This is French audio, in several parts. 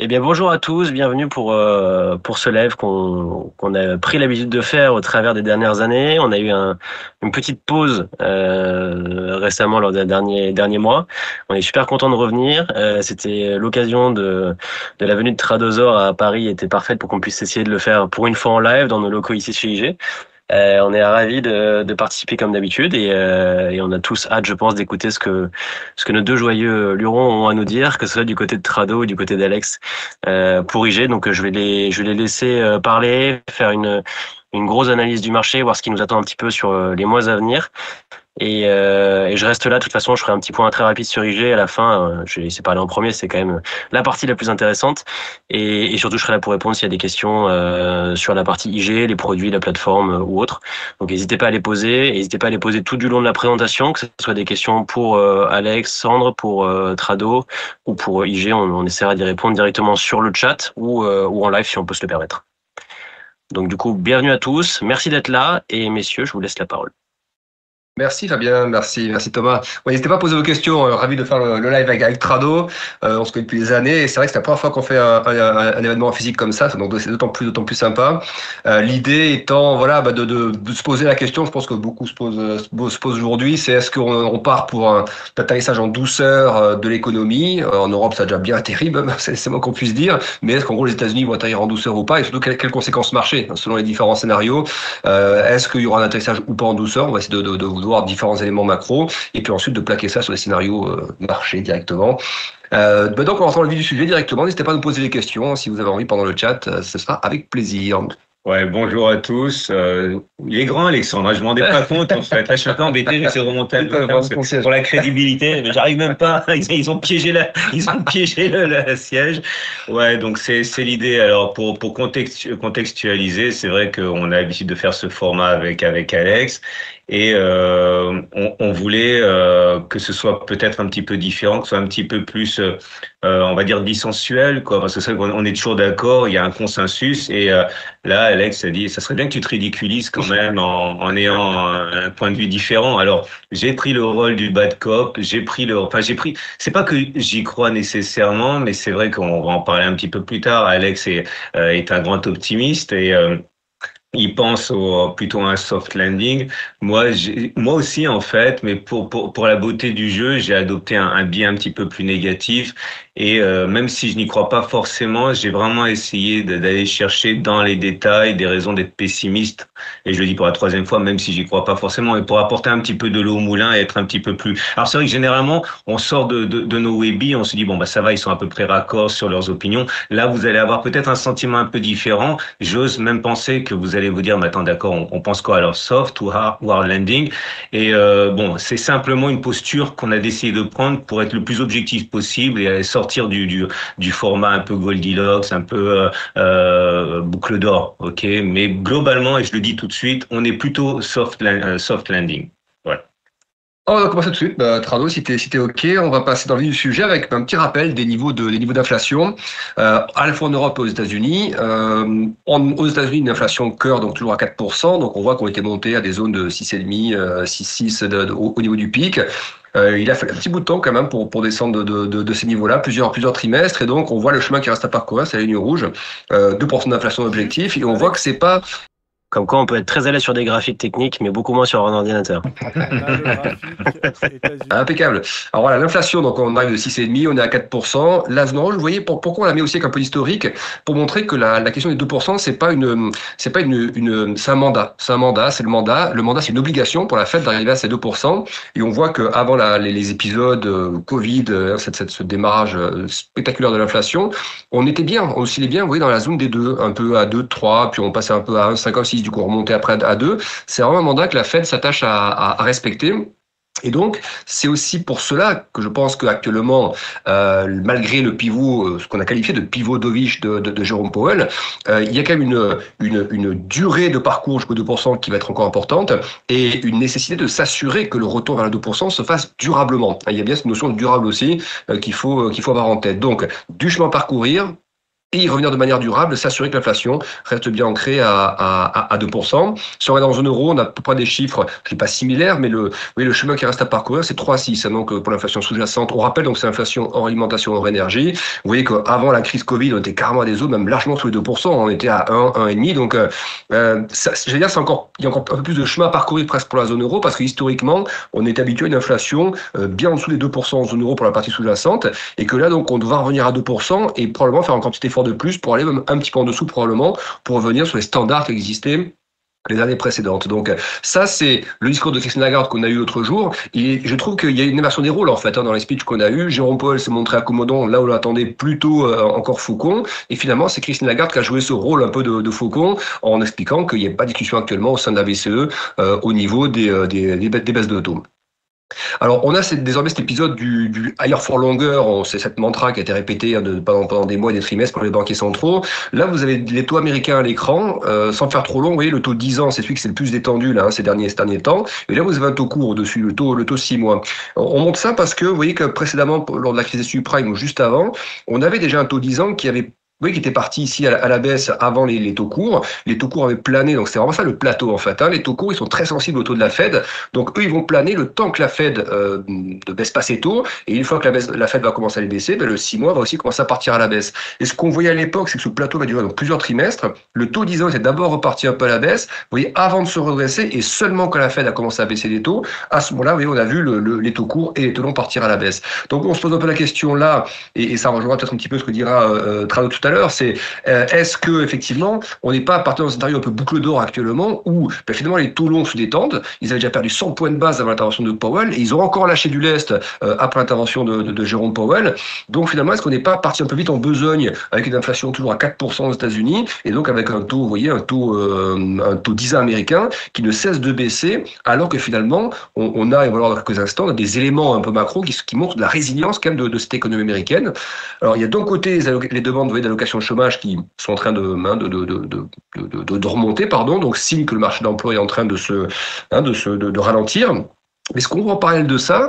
Eh bien, bonjour à tous, bienvenue pour euh, pour ce live qu'on qu'on a pris l'habitude de faire au travers des dernières années. On a eu un, une petite pause euh, récemment lors des derniers derniers mois. On est super content de revenir. Euh, C'était l'occasion de de la venue de Tradosor à Paris était parfaite pour qu'on puisse essayer de le faire pour une fois en live dans nos locaux ici chez IG. Euh, on est ravis de, participer comme d'habitude et, euh, et, on a tous hâte, je pense, d'écouter ce que ce que nos deux joyeux lurons ont à nous dire, que ce soit du côté de Trado ou du côté d'Alex euh, pour IG. Donc je vais les je vais les laisser euh, parler, faire une une grosse analyse du marché, voir ce qui nous attend un petit peu sur euh, les mois à venir. Et, euh, et, je reste là. De toute façon, je ferai un petit point très rapide sur IG à la fin. Euh, je vais laisser parler en premier. C'est quand même la partie la plus intéressante. Et, surtout, je serai là pour répondre s'il y a des questions euh, sur la partie IG, les produits, la plateforme euh, ou autre. Donc, n'hésitez pas à les poser. N'hésitez pas à les poser tout du long de la présentation, que ce soit des questions pour Alex, Sandre, pour Trado ou pour IG. On, on essaiera d'y répondre directement sur le chat ou, ou en live si on peut se le permettre. Donc, du coup, bienvenue à tous. Merci d'être là. Et messieurs, je vous laisse la parole. Merci Fabien, merci, merci Thomas. N'hésitez pas à poser vos questions, euh, ravi de faire le, live avec, avec Trado. Euh, on se connaît depuis des années. Et c'est vrai que c'est la première fois qu'on fait un, un, un, événement physique comme ça, donc c'est d'autant plus, plus sympa. Euh, L'idée étant voilà, bah de, se poser la question, je pense que beaucoup se posent, se posent aujourd'hui, c'est est-ce qu'on on part pour un atterrissage en douceur de l'économie? En Europe, ça a déjà bien atterri, c'est moins qu'on puisse dire, mais est-ce qu'en gros les États-Unis vont atterrir en douceur ou pas? Et surtout, quelles, conséquences marché selon les différents scénarios? Est-ce qu'il y aura un atterrissage ou pas en douceur? On va essayer de, de, de voir différents éléments macro, et puis ensuite de plaquer ça sur les scénarios euh, marché directement. Euh, bah donc on rentre dans le vif du sujet directement. N'hésitez pas à nous poser des questions si vous avez envie pendant le chat. Euh, ce sera avec plaisir. Ouais, bonjour à tous. Euh, il est grand, Alexandre. Je m'en rendais pas compte, en fait. Là, je suis un peu embêté. J'essaie de remonter pour la crédibilité. Mais j'arrive même pas. Ils, ont piégé la, ils ont piégé le, le siège. Ouais, donc c'est, c'est l'idée. Alors, pour, pour contextualiser, c'est vrai qu'on a l'habitude de faire ce format avec, avec Alex. Et euh, on, on, voulait euh, que ce soit peut-être un petit peu différent, que ce soit un petit peu plus, euh, on va dire, dissensuel, quoi. Parce que c'est on est toujours d'accord, il y a un consensus. Et euh, là, Alex a dit, ça serait bien que tu te ridiculises quand même en, en ayant un, point de vue différent. Alors, j'ai pris le rôle du bad cop, j'ai pris le, enfin, j'ai pris. C'est pas que j'y crois nécessairement, mais c'est vrai qu'on va en parler un petit peu plus tard. Alex est, euh, est un grand optimiste et il pense au, plutôt à un soft landing. Moi, moi aussi, en fait, mais pour, pour, pour la beauté du jeu, j'ai adopté un, un biais un petit peu plus négatif. Et euh, même si je n'y crois pas forcément, j'ai vraiment essayé d'aller chercher dans les détails des raisons d'être pessimiste. Et je le dis pour la troisième fois, même si j'y crois pas forcément, et pour apporter un petit peu de l'eau au moulin et être un petit peu plus. Alors c'est vrai que généralement, on sort de, de, de nos webis, on se dit bon bah ça va, ils sont à peu près raccords sur leurs opinions. Là, vous allez avoir peut-être un sentiment un peu différent. J'ose même penser que vous allez vous dire, mais attends, d'accord, on, pense quoi alors? Soft ou hard, ou landing? Et euh, bon, c'est simplement une posture qu'on a décidé de prendre pour être le plus objectif possible et sortir sortir du, du, format un peu Goldilocks, un peu euh, euh, boucle d'or, ok? Mais globalement, et je le dis tout de suite, on est plutôt soft, euh, landing. On va commencer tout de suite. Bah, Trado, si t'es si OK, on va passer dans le vif du sujet avec un petit rappel des niveaux de des niveaux d'inflation, à la fois en Europe et aux États-Unis. Aux États-Unis, une inflation cœur, donc toujours à 4%. Donc on voit qu'on était monté à des zones de 6,5, euh, 6,6 au, au, niveau du pic. Euh, il a fallu un petit bout de temps quand même pour, pour descendre de, de, de ces niveaux-là, plusieurs, plusieurs trimestres, et donc on voit le chemin qui reste à parcourir, c'est la ligne rouge, euh, 2% d'inflation objectif, et on voit que c'est pas comme quoi, on peut être très à l'aise sur des graphiques techniques, mais beaucoup moins sur un ordinateur. Impeccable. Alors voilà, l'inflation, donc on arrive de 6,5, on est à 4%. L'Aznon, vous voyez, pour, pourquoi on l'a mis aussi avec un peu d'historique Pour montrer que la, la question des 2%, c'est pas une, c'est pas une, une c'est un mandat. C'est un mandat, c'est le mandat. Le mandat, c'est une obligation pour la Fed d'arriver à ces 2%. Et on voit qu'avant les, les épisodes euh, Covid, euh, cette, cette, ce démarrage euh, spectaculaire de l'inflation, on était bien, on oscillait bien, vous voyez, dans la zone des deux, un peu à 2, 3, puis on passait un peu à 1, 5, 6, du coup remonter après à 2. C'est vraiment un mandat que la Fed s'attache à, respecter. Et donc, c'est aussi pour cela que je pense qu'actuellement, euh, malgré le pivot, ce qu'on a qualifié de pivot dovish de, Jérôme Powell, euh, il y a quand même une, une, durée de parcours jusqu'au 2% qui va être encore importante et une nécessité de s'assurer que le retour vers le 2% se fasse durablement. Il y a bien cette notion de durable aussi euh, qu'il faut, qu'il faut avoir en tête. Donc, du chemin parcourir, et y revenir de manière durable, s'assurer que l'inflation reste bien ancrée à, à, à 2%. Si on est dans une euro, on a à peu près des chiffres n'est pas similaires, mais le, oui, le chemin qui reste à parcourir, c'est 3 à 6. Donc, pour l'inflation sous-jacente, on rappelle, donc c'est l'inflation hors alimentation, hors énergie. Vous voyez qu'avant la crise Covid, on était carrément à des eaux, même largement sous les 2%. On était à 1, 1,5. Donc, euh, euh ça, je dire, c'est encore, il y a encore un peu plus de chemin à parcourir presque pour la zone euro, parce que historiquement, on est habitué à une inflation euh, bien en dessous des 2% en zone euro pour la partie sous-jacente, et que là, donc, on devra revenir à 2% et probablement faire encore un petit effort de plus pour aller même un petit peu en dessous probablement pour revenir sur les standards qui existaient les années précédentes. Donc ça, c'est le discours de Christine Lagarde qu'on a eu l'autre jour. Et je trouve qu'il y a une inversion des rôles en fait hein, dans les speeches qu'on a eu. Jérôme Paul s'est montré accommodant là où on attendait plutôt euh, encore Faucon. Et finalement, c'est Christine Lagarde qui a joué ce rôle un peu de, Faucon en expliquant qu'il n'y a pas de discussion actuellement au sein de la BCE euh, au niveau euh, des, des, des baisses de taux. Alors, on a désormais cet épisode du, du higher for longer, c'est cette mantra qui a été répétée hein, pendant, des mois et des trimestres par les banquiers centraux. Là, vous avez les taux américains à l'écran, euh, sans faire trop long, vous voyez, le taux 10 ans, c'est celui qui s'est le plus détendu là, hein, ces, derniers, ces derniers temps. Et là, vous avez un taux court au-dessus, le taux, le taux 6 mois. On montre ça parce que, vous voyez que précédemment, lors de la crise des subprimes ou juste avant, on avait déjà un taux 10 ans qui avait oui, qui était parti ici à la, baisse avant les, taux courts. Les taux courts avaient plané, donc c'est vraiment ça le plateau en fait. Hein. Les taux courts, ils sont très sensibles au taux de la Fed, donc eux, ils vont planer le temps que la Fed euh, ne baisse pas ses taux. Et une fois que la, Fed va commencer à les baisser, ben, le 6 mois va aussi commencer à partir à la baisse. Et ce qu'on voyait à l'époque, c'est que ce plateau va durer donc plusieurs trimestres. Le taux 10 ans était d'abord reparti un peu à la baisse, vous voyez, avant de se redresser, et seulement quand la Fed a commencé à baisser les taux, à ce moment-là, voyez, on a vu le, les taux courts et les taux longs partir à la baisse. Donc on se pose un peu la question là, et, ça rejoindra peut-être un petit peu ce que dira euh, Trado tout à l'heure, c'est euh, est-ce que effectivement, on n'est pas à partir d'un scénario un peu boucle d'or actuellement où ben, finalement les taux longs se détendent. Ils avaient déjà perdu 100 points de base avant l'intervention de Powell et ils ont encore lâché du lest euh, après l'intervention de, de, de, Jérôme Powell. Donc finalement, est-ce qu'on n'est pas parti un peu vite en besogne avec une inflation toujours à 4% aux États-Unis et donc avec un taux, vous voyez, un taux, euh, un taux 10 américain qui ne cesse de baisser alors que finalement, on, on a, et on va voir dans quelques instants, des éléments un peu macro qui, montrent la résilience quand même de, de cette économie américaine. Alors il y a d'un côté les, les demandes d'allocation de chômage qui sont en train de, hein, de, remonter, pardon, donc signe que le marché d'emploi est en train de se, hein, de, ralentir. Mais ce qu'on voit en parallèle de ça,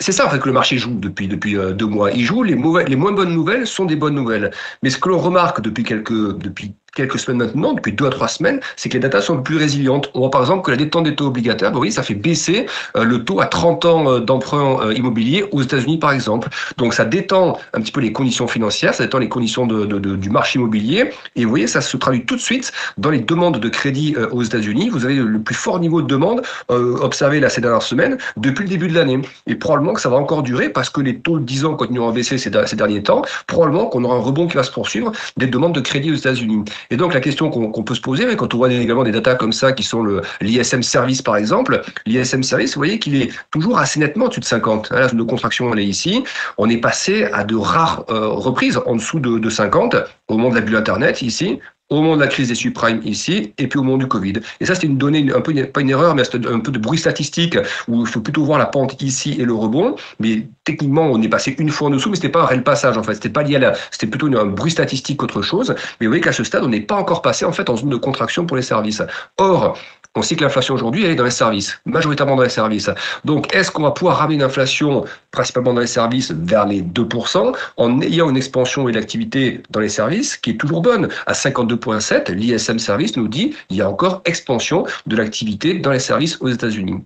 c'est ça en fait que le marché joue depuis depuis euh, deux mois. Il joue les les moins bonnes nouvelles sont des bonnes nouvelles. Mais ce que l'on remarque depuis quelques depuis quelques semaines maintenant, depuis deux à trois semaines, c'est que les datas sont plus résilientes. On voit par exemple que la détente des taux obligataires, bah oui, ça fait baisser euh, le taux à 30 ans euh, d'emprunt euh, immobilier aux États-Unis par exemple. Donc ça détend un petit peu les conditions financières, ça détend les conditions du marché immobilier. Et vous voyez, ça se traduit tout de suite dans les demandes de crédit aux États-Unis. Vous avez le plus fort niveau de demande observé là ces dernières semaines depuis le début de l'année. Et probablement que ça va encore durer parce que les taux de 10 ans continueront à baisser ces derniers temps. Probablement qu'on aura un rebond qui va se poursuivre des demandes de crédit aux États-Unis. Et donc la question qu'on peut se poser, quand on voit également des datas comme ça, qui sont l'ISM service par exemple, l'ISM service, vous voyez qu'il est toujours assez nettement au-dessus de 50. Là, nos contraction, elle est ici. On est passé à de rares euh, reprises en dessous de, de 50 au moment de la bulle Internet ici au moment de la crise des subprimes ici, et puis au moment du Covid. Et ça, c'est une donnée, un peu, pas une erreur, mais un peu de bruit statistique, où il faut plutôt voir la pente ici et le rebond. Mais techniquement, on est passé une fois en dessous, mais c'était pas un réel passage, en fait. C'était pas lié à la, c'était plutôt un bruit statistique qu'autre chose. Mais vous voyez qu'à ce stade, on n'est pas encore passé, en fait, en zone de contraction pour les services. Or, on sait que l'inflation aujourd'hui, elle est dans les services, majoritairement dans les services. Donc, est-ce qu'on va pouvoir ramener l'inflation principalement dans les services vers les 2% en ayant une expansion et l'activité dans les services qui est toujours bonne? À 52,7, l'ISM Service nous dit il y a encore expansion de l'activité dans les services aux États-Unis.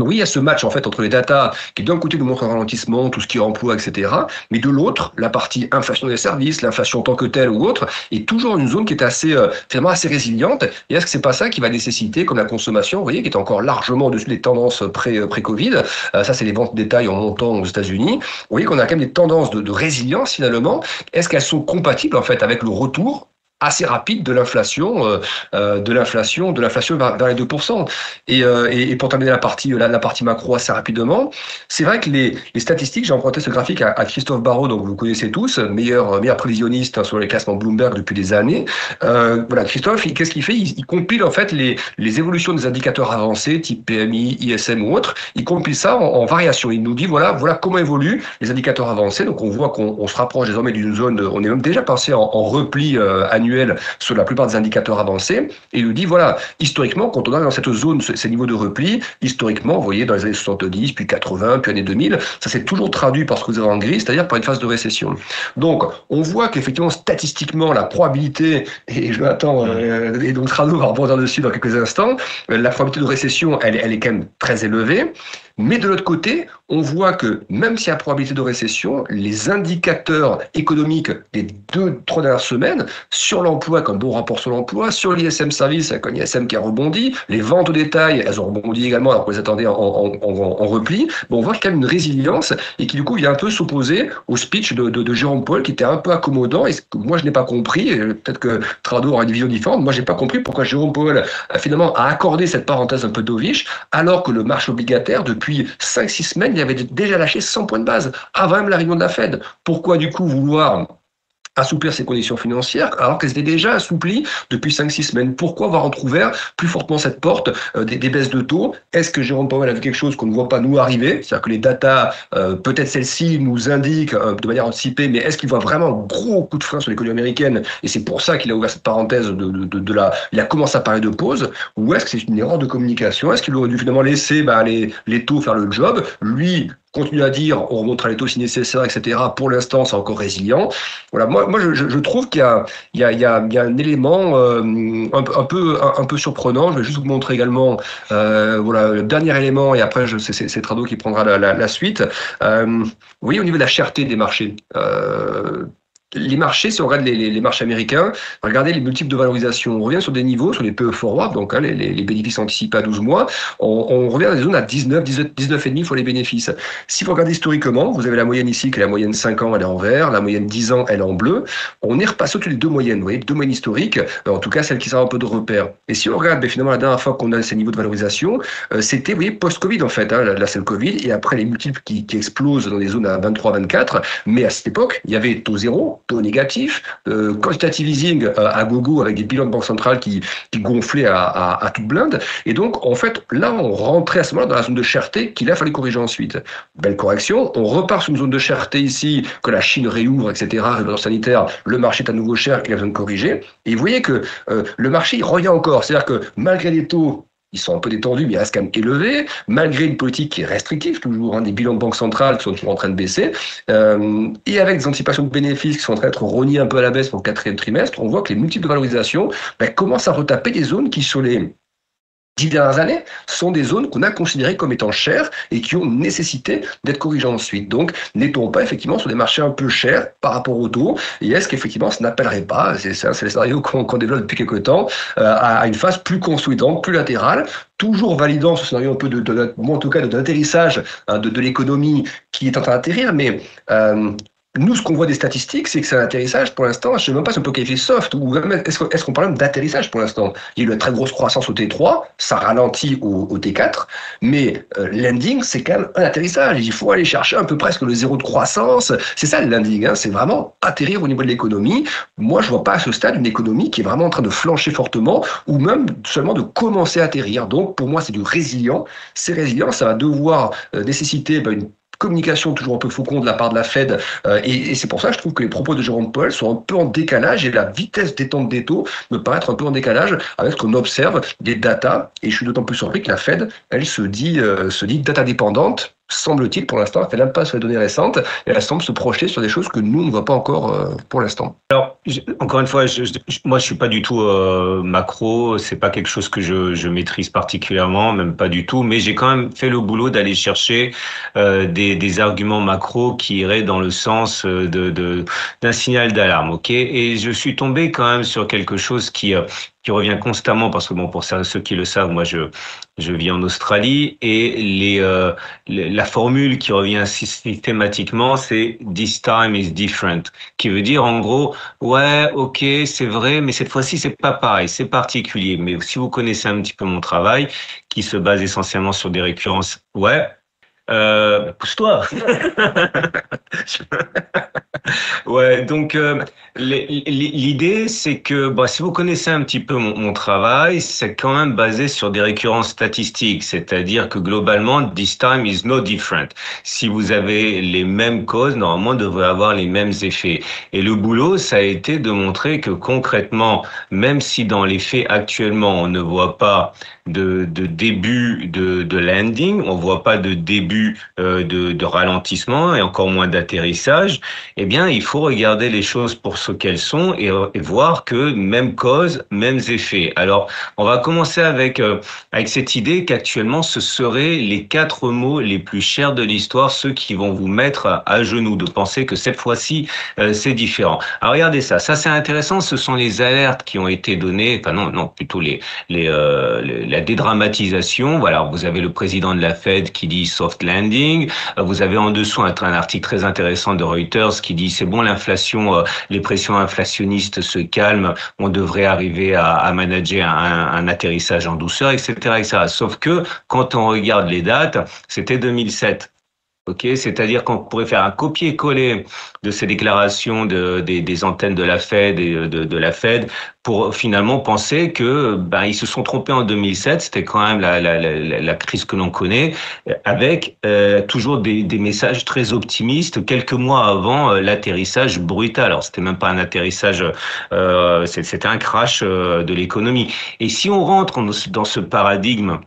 Oui, il y a ce match en fait entre les datas qui d'un côté nous montrent un ralentissement, tout ce qui est emploi, etc. Mais de l'autre, la partie inflation des services, l'inflation en tant que telle ou autre, est toujours une zone qui est assez euh, finalement assez résiliente. Et est-ce que c'est pas ça qui va nécessiter, comme la consommation, vous voyez, qui est encore largement au-dessus des tendances pré, euh, pré-Covid. Euh, ça, c'est les ventes détail en montant aux États-Unis. Vous voyez qu'on a quand même des tendances de, de résilience finalement. Est-ce qu'elles sont compatibles en fait avec le retour assez rapide de l'inflation, euh, euh, de l'inflation, de l'inflation vers, les 2%. Et, euh, et, pour terminer la partie, la, la partie macro assez rapidement, c'est vrai que les, les statistiques, j'ai emprunté ce graphique à, Christophe Barraud, donc vous connaissez tous, meilleur, meilleur prévisionniste hein, sur les classements Bloomberg depuis des années. Euh, voilà, Christophe, qu'est-ce qu'il fait? Il, il, compile en fait les, les évolutions des indicateurs avancés, type PMI, ISM ou autre. Il compile ça en, variation. Il nous dit voilà, voilà comment évoluent les indicateurs avancés. Donc on voit qu'on se rapproche désormais d'une zone, on est même déjà passé en, en repli annuel annuel sur la plupart des indicateurs avancés, et il nous dit, voilà, historiquement, quand on est dans cette zone, ces niveaux de repli, historiquement, vous voyez, dans les années 70, puis 80, puis années 2000, ça s'est toujours traduit par ce que vous avez en gris, c'est-à-dire par une phase de récession. Donc, on voit qu'effectivement, statistiquement, la probabilité, et je m'attends, euh, et donc Rado va rebondir dessus dans quelques instants, la probabilité de récession, elle, elle est quand même très élevée. Mais de l'autre côté, on voit que même s'il y a probabilité de récession, les indicateurs économiques des deux, trois dernières semaines, sur l'emploi, comme bon rapport sur l'emploi, sur l'ISM service, avec un ISM qui a rebondi, les ventes au détail, elles ont rebondi également alors qu'on les attendait en, repli, bon, on voit quand même une résilience et qui du coup vient un peu s'opposer au speech de, Jérôme Paul qui était un peu accommodant et moi je n'ai pas compris, peut-être que Trado aura une vision différente, moi j'ai pas compris pourquoi Jérôme Paul a finalement a accordé cette parenthèse un peu dovish alors que le marché obligataire depuis depuis 5-6 semaines, il avait déjà lâché 100 points de base avant même la réunion de la Fed. Pourquoi du coup vouloir assouplir ses conditions financières alors qu'elles étaient déjà assouplies depuis 5-6 semaines. Pourquoi avoir entrouvert plus fortement cette porte euh, des, baisses de taux? Est-ce que Jérôme Powell a vu quelque chose qu'on ne voit pas nous arriver? C'est-à-dire que les datas, euh, peut-être celles-ci, nous indiquent euh, de manière anticipée, mais est-ce qu'il voit vraiment un gros coup de frein sur l'économie américaine? Et c'est pour ça qu'il a ouvert cette parenthèse de, de, de, la... Il a commencé à parler de pause. Ou est-ce que c'est une erreur de communication? Est-ce qu'il aurait dû finalement laisser bah, les, les taux faire le job? Lui, continue à dire on remontera les taux si nécessaire, etc. Pour l'instant, c'est encore résilient. Voilà, moi, moi je, je trouve qu'il y y, y, y a un élément euh, un, un, peu, un, peu surprenant. Je vais juste vous montrer également euh, voilà, le dernier élément, et après, c'est Trado qui prendra la, la, la suite. Euh, vous voyez, au niveau de la cherté des marchés, euh, les marchés, si on regarde les, les, marchés américains, regardez les multiples de valorisation. On revient sur des niveaux, sur les PE forward, donc hein, les, les, bénéfices anticipés à 12 mois. On, on revient dans des zones à 19, 19, 19,5 fois les bénéfices. Si vous regardez historiquement, vous avez la moyenne ici, qui est la moyenne 5 ans, elle est en vert, la moyenne 10 ans, elle est en bleu. On est repassé au-dessus des deux moyennes, vous voyez, deux moyennes historiques, euh, en tout cas celles qui sont un peu de repère. Et si on regarde, ben, finalement, la dernière fois qu'on a ces niveaux de valorisation, euh, c'était, vous voyez, post-Covid en fait. Hein, là, c'est le Covid, et après les multiples qui, qui explosent dans des zones à 23, 24. Mais à cette époque, il y avait taux zéro, taux négatif, euh, quantitative easing euh, à gogo avec des bilans de banque centrale qui, qui gonflaient à, à, toute blinde. Et donc, en fait, là, on rentrait à ce moment-là dans la zone de cherté qu'il a fallu corriger ensuite. Belle correction. On repart sur une zone de cherté ici, que la Chine réouvre, etc., sanitaire, le marché est à nouveau cher, qu'il a besoin de corriger. Et vous voyez que euh, le marché, revient encore. C'est-à-dire que malgré les taux ils sont un peu détendus, mais ils restent quand même élevés, malgré une politique qui est restrictive, toujours, hein, des bilans de banque centrale qui sont toujours en train de baisser, euh, et avec des anticipations de bénéfices qui sont en train d'être rognées un peu à la baisse pour le quatrième trimestre, on voit que les multiples de valorisation ben, commencent à retaper des zones qui, sur les dix dernières années sont des zones qu'on a considérées comme étant chères et qui ont nécessité d'être corrigées ensuite. Donc, n'est-on pas effectivement sur des marchés un peu chers par rapport au taux Et est-ce qu'effectivement, ça n'appellerait pas, c'est le scénario qu'on développe depuis quelques temps, euh, à, une phase plus consolidante, plus latérale, toujours validant ce scénario un peu de, de, en tout cas hein, de, de l'économie qui est en train d'atterrir, mais euh, nous, ce qu'on voit des statistiques, c'est que c'est un atterrissage pour l'instant. Je ne sais même pas si on peut qualifier soft est-ce qu'on parle même d'atterrissage pour l'instant? Il y a eu une très grosse croissance au T3, ça ralentit au, T4, mais euh, landing, c'est quand même un atterrissage. Il faut aller chercher un peu presque le zéro de croissance. C'est ça le landing, hein. c'est vraiment atterrir au niveau de l'économie. Moi, je vois pas à ce stade une économie qui est vraiment en train de flancher fortement ou même seulement de commencer à atterrir. Donc, pour moi, c'est du résilient. C'est résilient, ça va devoir euh, nécessiter bah, une communication toujours un peu faucon de la part de la Fed. Euh, et, et c'est pour ça que je trouve que les propos de Jérôme Powell sont un peu en décalage et la vitesse détente des taux me paraît être un peu en décalage avec ce qu'on observe des data. Et je suis d'autant plus surpris que la Fed, elle se dit, euh, se dit data dépendante semble-t-il, pour l'instant, elle fait l'impasse sur les données récentes et elle semble se projeter sur des choses que nous ne voit pas encore euh, pour l'instant. Alors, encore une fois, je, je, moi, je suis pas du tout euh, macro. C'est pas quelque chose que je, maîtrise particulièrement, même pas du tout. Mais j'ai quand même fait le boulot d'aller chercher euh, des, des, arguments macro qui iraient dans le sens euh, d'un signal d'alarme, ok? Et je suis tombé quand même sur quelque chose qui euh, qui revient constamment parce que bon pour ceux qui le savent moi je je vis en Australie et les, euh, la formule qui revient systématiquement c'est this time is different qui veut dire en gros ouais ok c'est vrai mais cette fois-ci c'est pas pareil c'est particulier. Mais si vous connaissez un petit peu mon travail qui se base essentiellement sur des récurrences ouais Euh, pousse-toi. ouais, donc euh, l'idée, c'est que bah, si vous connaissez un petit peu mon, travail, c'est quand même basé sur des récurrences statistiques, c'est-à-dire que globalement, this time is no different. Si vous avez les mêmes causes, normalement, devrait avoir les mêmes effets. Et le boulot, ça a été de montrer que concrètement, même si dans les faits actuellement, on ne voit pas de, début de, de landing, on voit pas de début euh, de, ralentissement et encore moins d'atterrissage, eh bien, il faut regarder les choses pour ce qu'elles sont et, et, voir que même cause, mêmes effets. Alors, on va commencer avec euh, avec cette idée qu'actuellement, ce seraient les quatre mots les plus chers de l'histoire, ceux qui vont vous mettre à genoux, de penser que cette fois-ci, euh, c'est différent. Alors, regardez ça, ça c'est intéressant, ce sont les alertes qui ont été données, enfin non, non, plutôt les, les, les la dédramatisation. Voilà, vous avez le président de la Fed qui dit soft Euh, vous avez en dessous un, article très intéressant de Reuters qui dit c'est bon, l'inflation, euh, les pressions inflationnistes se calment, on devrait arriver à, à manager un, un, atterrissage en douceur, etc., etc. Sauf que quand on regarde les dates, c'était 2007. Ok, c'est-à-dire qu'on pourrait faire un copier-coller de ces déclarations de, des, des, antennes de la Fed et de, de, la Fed pour finalement penser que ben ils se sont trompés en 2007. C'était quand même la, la, la, la crise que l'on connaît, avec euh, toujours des, des, messages très optimistes quelques mois avant euh, l'atterrissage brutal. Alors c'était même pas un atterrissage, euh, c'était un crash euh, de l'économie. Et si on rentre dans ce paradigme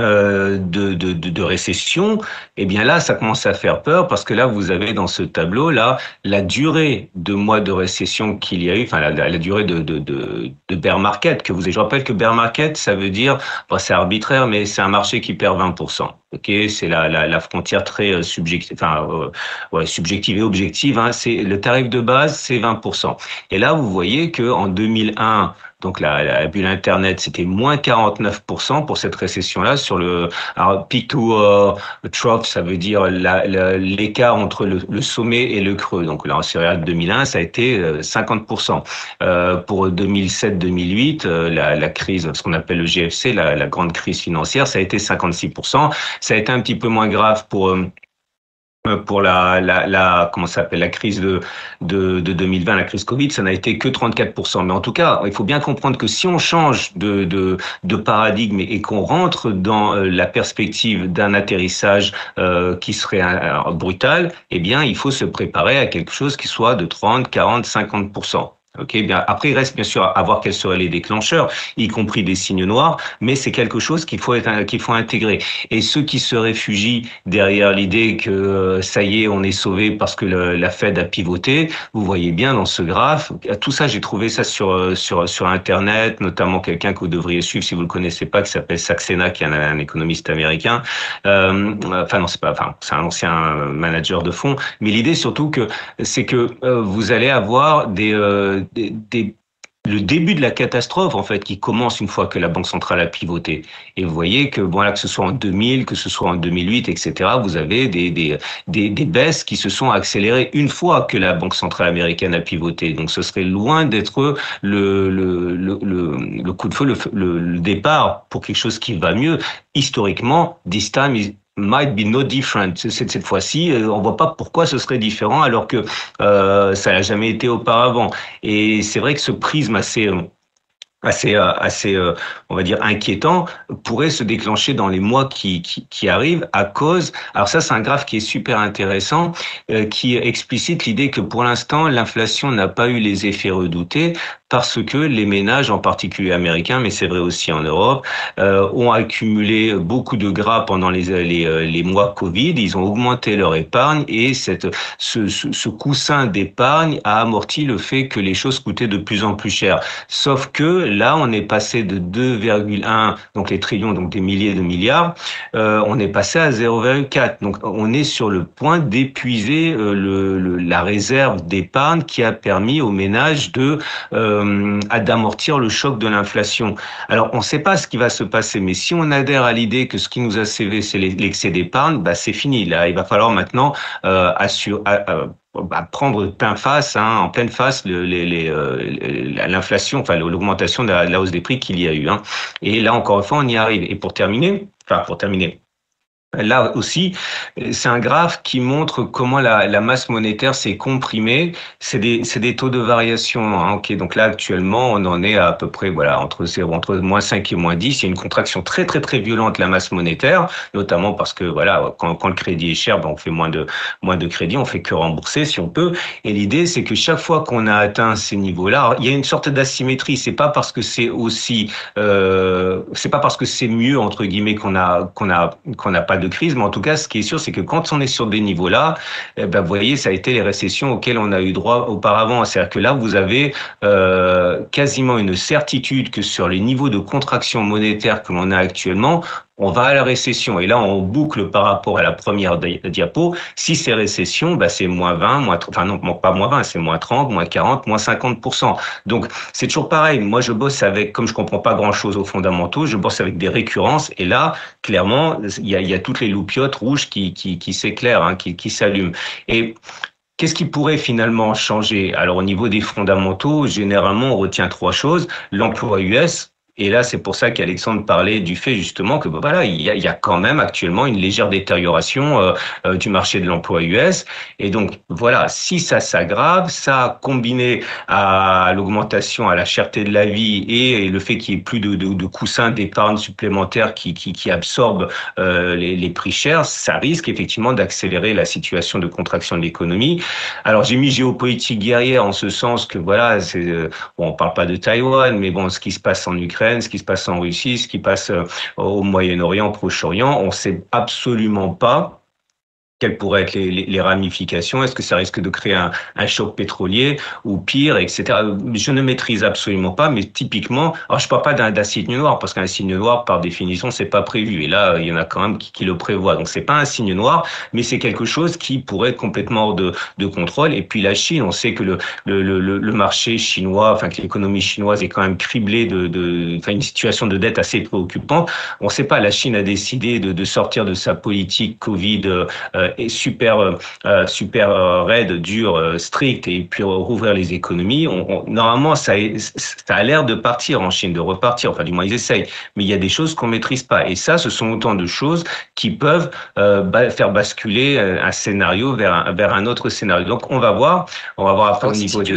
euh, de, de, de, récession, eh bien là, ça commence à faire peur parce que là, vous avez dans ce tableau là la durée de mois de récession qu'il y a eu, enfin la, la, durée de, de, de, bear market que vous. Je rappelle que bear market, ça veut dire, bon, c'est arbitraire, mais c'est un marché qui perd 20%. Ok, c'est la, la, la, frontière très euh, subjective, enfin euh, ouais, subjective et objective. Hein, c'est le tarif de base, c'est 20%. Et là, vous voyez que en 2001 donc la, la bulle Internet, c'était moins 49% pour cette récession-là. Sur le alors, peak to uh, trough, ça veut dire l'écart entre le, sommet et le creux. Donc là, en série 2001, ça a été 50%. Euh, pour 2007-2008, euh, la, la, crise, ce qu'on appelle le GFC, la, la, grande crise financière, ça a été 56%. Ça a été un petit peu moins grave pour euh, euh, pour la, la, la comment s'appelle la crise de, de, de 2020, la crise Covid, ça n'a été que 34%. Mais en tout cas, il faut bien comprendre que si on change de, de, de paradigme et qu'on rentre dans euh, la perspective d'un atterrissage euh, qui serait euh, brutal, eh bien, il faut se préparer à quelque chose qui soit de 30, 40, 50%. Ok, bien après il reste bien sûr à voir quels seraient les déclencheurs, y compris des signes noirs, mais c'est quelque chose qu'il faut être, qu'il faut intégrer. Et ceux qui se réfugient derrière l'idée que euh, ça y est, on est sauvé parce que la Fed a pivoté, vous voyez bien dans ce graphe, tout ça j'ai trouvé ça sur euh, sur sur internet, notamment quelqu'un que vous devriez suivre si vous le connaissez pas, qui s'appelle Saxena, qui est un, un économiste américain. Euh, enfin non, c'est pas, enfin c'est un ancien manager de fonds, mais l'idée surtout que c'est que euh, vous allez avoir des le début de la catastrophe en fait qui commence une fois que la banque centrale a pivoté. Et vous voyez que voilà que ce soit en 2000, que ce soit en 2008, etc. Vous avez des des, des, des baisses qui se sont accélérées une fois que la banque centrale américaine a pivoté. Donc ce serait loin d'être le le, le le, coup de feu, le, départ pour quelque chose qui va mieux. Historiquement, this time might be no different. Cette, cette fois-ci, euh, on voit pas pourquoi ce serait différent alors que euh, ça n'a jamais été auparavant. Et c'est vrai que ce prisme assez euh, assez euh, assez on va dire inquiétant pourrait se déclencher dans les mois qui, qui, qui arrivent à cause alors ça c'est un graphe qui est super intéressant euh, qui explicite l'idée que pour l'instant l'inflation n'a pas eu les effets redoutés parce que les ménages, en particulier américains, mais c'est vrai aussi en Europe, euh, ont accumulé beaucoup de gras pendant les, les, les, mois Covid. Ils ont augmenté leur épargne et cette, ce, coussin d'épargne a amorti le fait que les choses coûtaient de plus en plus cher. Sauf que là, on est passé de 2,1, donc les trillions, donc des milliers de milliards, euh, on est passé à 0,4. Donc on est sur le point d'épuiser euh, le, la réserve d'épargne qui a permis aux ménages de euh, à d'amortir le choc de l'inflation. Alors, on ne sait pas ce qui va se passer, mais si on adhère à l'idée que ce qui nous a sauvé, c'est l'excès d'épargne, bah, c'est fini. Là, il va falloir maintenant euh, assurer, euh, bah, prendre plein face, hein, en pleine face, l'inflation, enfin l'augmentation de, la, hausse des prix qu'il y a eu. Hein. Et là, encore une fois, on y arrive. Et pour terminer, enfin pour terminer, Là aussi, c'est un graphe qui montre comment la, la masse monétaire s'est comprimée. C'est des, des, taux de variation. Hein, ok, donc là actuellement, on en est à, à peu près voilà entre 0, entre moins 5 et moins 10. Il y a une contraction très très très violente de la masse monétaire, notamment parce que voilà, quand, quand le crédit est cher, ben, on fait moins de moins de crédit, on fait que rembourser si on peut. Et l'idée, c'est que chaque fois qu'on a atteint ces niveaux-là, il y a une sorte d'asymétrie. C'est pas parce que c'est aussi, euh, c'est pas parce que c'est mieux entre guillemets qu'on a qu'on a qu'on n'a pas de crise, mais en tout cas, ce qui est sûr, c'est que quand on est sur des niveaux-là, eh ben, vous voyez, ça a été les récessions auxquelles on a eu droit auparavant. C'est-à-dire que là, vous avez euh, quasiment une certitude que sur les niveaux de contraction monétaire que l'on a actuellement, on va à la récession. Et là, on boucle par rapport à la première diapo. Si c'est récession, bah, c'est moins 20, moins, enfin non, pas moins 20, c'est moins 30, moins 40, moins 50%. Donc, c'est toujours pareil. Moi, je bosse avec, comme je comprends pas grand chose aux fondamentaux, je bosse avec des récurrences. Et là, clairement, il y a, y a toutes les loupiotes rouges qui, qui, qui s'éclairent, hein, qui, qui s'allument. Et Qu'est-ce qui pourrait finalement changer? Alors au niveau des fondamentaux, généralement on retient trois choses. L'emploi US, et là, c'est pour ça qu'Alexandre parlait du fait justement que bah, voilà, il y a, il y a quand même actuellement une légère détérioration euh, euh, du marché de l'emploi US. Et donc voilà, si ça s'aggrave, ça combiné à l'augmentation, à la cherté de la vie et, le fait qu'il y ait plus de, de, de coussins d'épargne supplémentaires qui, qui, qui absorbent euh, les, les, prix chers, ça risque effectivement d'accélérer la situation de contraction de l'économie. Alors j'ai mis géopolitique guerrière en ce sens que voilà, c'est euh, bon, on parle pas de Taïwan, mais bon, ce qui se passe en Ukraine ce qui se passe en Russie, ce qui passe euh, au Moyen-Orient, Proche-Orient. On ne sait absolument pas quelles pourraient être les, ramifications Est-ce que ça risque de créer un, choc pétrolier ou pire, etc. Je ne maîtrise absolument pas, mais typiquement, alors je parle pas d'un signe noir parce qu'un signe noir, par définition, c'est pas prévu. Et là, il y en a quand même qui, le prévoient. Donc c'est pas un signe noir, mais c'est quelque chose qui pourrait être complètement hors de, contrôle. Et puis la Chine, on sait que le, marché chinois, enfin que l'économie chinoise est quand même criblée de, de, enfin une situation de dette assez préoccupante. On ne sait pas. La Chine a décidé de, de sortir de sa politique Covid. Euh, est super euh, euh, super euh, raide, dur, strict, et puis rouvrir les économies, on, normalement ça, ça a l'air de partir en Chine, de repartir. Enfin, du moins ils essayent, mais il y a des choses qu'on maîtrise pas. Et ça, ce sont autant de choses qui peuvent faire basculer un scénario vers un, vers un autre scénario. Donc on va voir, on va voir après au niveau de.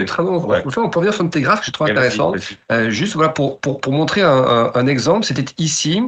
Ouais. On peut revenir sur tes graphes que je trouve intéressant. Euh, juste voilà pour, pour, pour montrer un, un, un exemple, c'était ici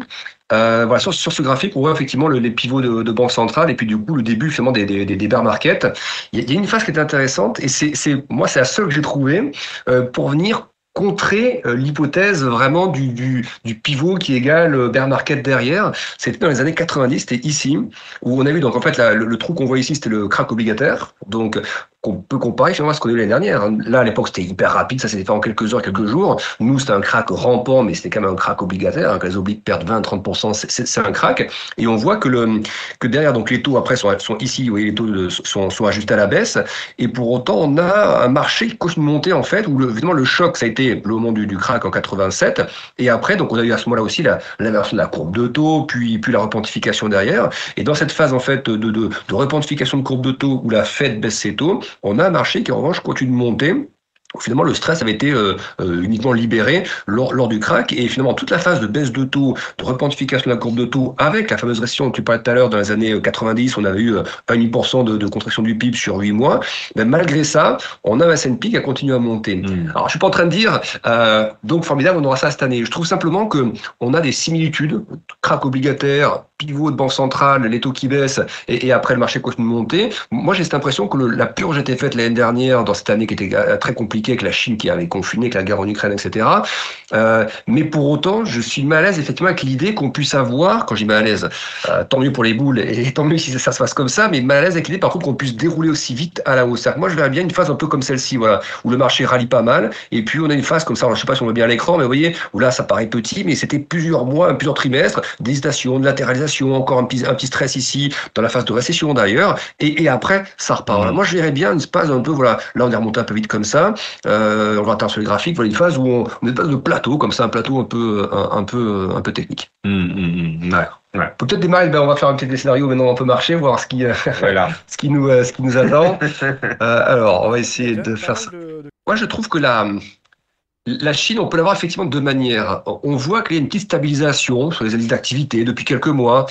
euh, voilà, sur, sur, ce graphique, on voit effectivement le, les pivots de, de, banque centrale et puis du coup le début finalement des, des, des bear market. Il y, a, y a une phase qui est intéressante et c'est moi c'est la seule que j'ai trouvée euh, pour venir contrer euh, l'hypothèse vraiment du, du, du, pivot qui égale euh, bear market derrière. C'était dans les années 90, c'était ici, où on a vu donc en fait le, le, trou qu'on voit ici, c'était le crack obligataire. Donc qu'on peut comparer finalement à ce qu'on a eu l'année dernière. Là, à l'époque, c'était hyper rapide, ça s'était fait en quelques heures, quelques jours. Nous, c'était un crack rampant, mais c'était quand même un crack obligataire. Hein, que les obliques perdent 20-30%, c'est un crack. Et on voit que, le, que derrière, donc les taux après sont, sont ici, vous voyez, les taux de, sont, sont ajustés à la baisse. Et pour autant, on a un marché qui continue de monter, en fait, où le, évidemment, le choc, ça a été le moment du, du crack en 87. Et après, donc, on a eu à ce moment-là aussi l'inversion de la courbe de taux, puis, puis la repentification derrière. Et dans cette phase, en fait, de, de, de repentification de courbe de taux où la Fed baisse ses taux, on a un marché qui en revanche continue de monter finalement le stress avait été euh, euh, uniquement libéré lors, lors, du crack et finalement toute la phase de baisse de taux, de repentification de la courbe de taux avec la fameuse récession dont tu parlais tout à l'heure dans les années 90, on avait eu 1,5% de, de, contraction du PIB sur 8 mois, mais ben, malgré ça, on a un S&P qui a continué à monter. Mmh. Alors je suis pas en train de dire euh, donc formidable, on aura ça cette année. Je trouve simplement que on a des similitudes, crack obligataire, pivot de banque centrale, les taux qui baissent et, et après le marché continue de monter. Moi j'ai cette impression que le, la purge a été faite l'année dernière dans cette année qui était très compliquée avec la Chine qui avait confiné, avec la guerre en Ukraine, etc. Euh, mais pour autant, je suis mal à l'aise effectivement avec l'idée qu'on puisse avoir, quand j'ai mal à l'aise, euh, tant mieux pour les boules et tant mieux si ça, ça, se passe comme ça, mais mal à l'aise avec l'idée par contre qu'on puisse dérouler aussi vite à la hausse. Moi, je verrais bien une phase un peu comme celle-ci, voilà, où le marché rallie pas mal, et puis on a une phase comme ça, alors, je sais pas si on voit bien l'écran, mais vous voyez, où là, ça paraît petit, mais c'était plusieurs mois, plusieurs trimestres, d'hésitation, de latéralisation, encore un petit, un petit stress ici, dans la phase de récession d'ailleurs, et, et, après, ça repart. Voilà. Moi, je verrais bien une phase un peu, voilà, là, on est remonté un peu vite comme ça, euh, on va attendre sur les graphiques, voilà une phase où on, on est pas de plateau, comme ça, un plateau un peu, un, un peu, un peu technique. Mmh, mmh, ouais. Ouais. Peut-être démarrer, ben on va faire un petit scénario maintenant on peut marcher, voir ce qui, euh, voilà. ce qui nous, euh, ce qui nous attend. euh, alors, on va essayer de faire ça. Moi, je trouve que la, la Chine, on peut l'avoir effectivement de deux manières. On voit qu'il y a une petite stabilisation sur les indices d'activité depuis quelques mois.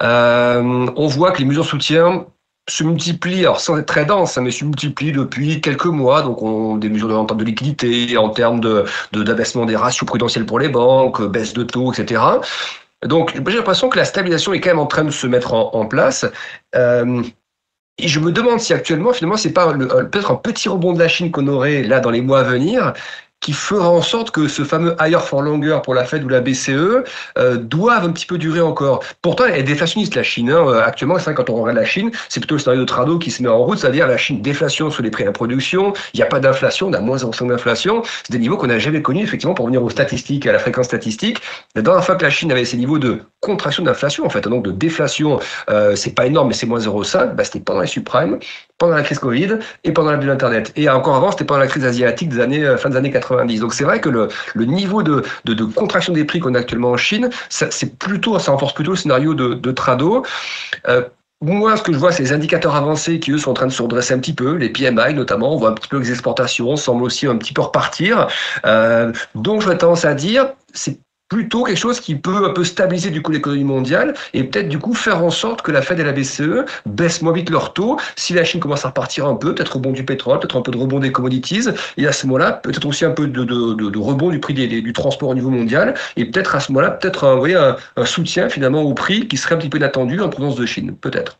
Euh, on voit que les mesures de soutien se multiplient, alors sans être très dense, hein, mais se multiplient depuis quelques mois. Donc, on des mesures de, en termes de liquidité, en termes de d'abaissement des ratios prudentiels pour les banques, baisse de taux, etc. Donc, j'ai l'impression que la stabilisation est quand même en train de se mettre en, place. Euh, et je me demande si actuellement, finalement, c'est pas peut-être un petit rebond de la Chine qu'on aurait là dans les mois à venir, qui fera en sorte que ce fameux higher for longer pour la Fed ou la BCE euh, un petit peu durer encore. Pourtant, elle est déflationniste, la Chine. Hein. Euh, actuellement, c'est quand on regarde la Chine, c'est plutôt le scénario de Trado qui se met en route, c'est-à-dire la Chine déflation sur les prix à production, il n'y a pas d'inflation, on a moins 0,5 d'inflation. C'est des niveaux qu'on n'a jamais connus, effectivement, pour venir aux statistiques, à la fréquence statistique. La dernière fois que la Chine avait ces niveaux de contraction d'inflation, en fait, donc de déflation, euh, c'est pas énorme, mais c'est moins 0,5, bah, c'était pendant les subprimes, pendant la crise Covid et pendant la bulle Internet. Et encore avant, c'était pendant la crise asiatique des années, fin des années 80. Donc c'est vrai que le, niveau de, contraction des prix qu'on a actuellement en Chine, ça, c'est plutôt, ça renforce plutôt le scénario de, Trado. Euh, moi, ce que je vois, c'est les indicateurs avancés qui, eux, sont en train de se redresser un petit peu. Les PMI, notamment, on voit un petit peu les exportations semblent aussi un petit peu repartir. Euh, donc, j'aurais tendance à dire, c'est plutôt quelque chose qui peut un peu stabiliser du coup l'économie mondiale et peut-être du coup faire en sorte que la Fed et la BCE baissent moins vite leur taux. Si la Chine commence à repartir un peu, peut-être rebond du pétrole, peut-être un peu de rebond des commodities, et à ce moment-là, peut-être aussi un peu de, rebond du prix du transport au niveau mondial, et peut-être à ce moment-là, peut-être un, soutien finalement au prix qui serait un petit peu inattendu en provenance de Chine, peut-être.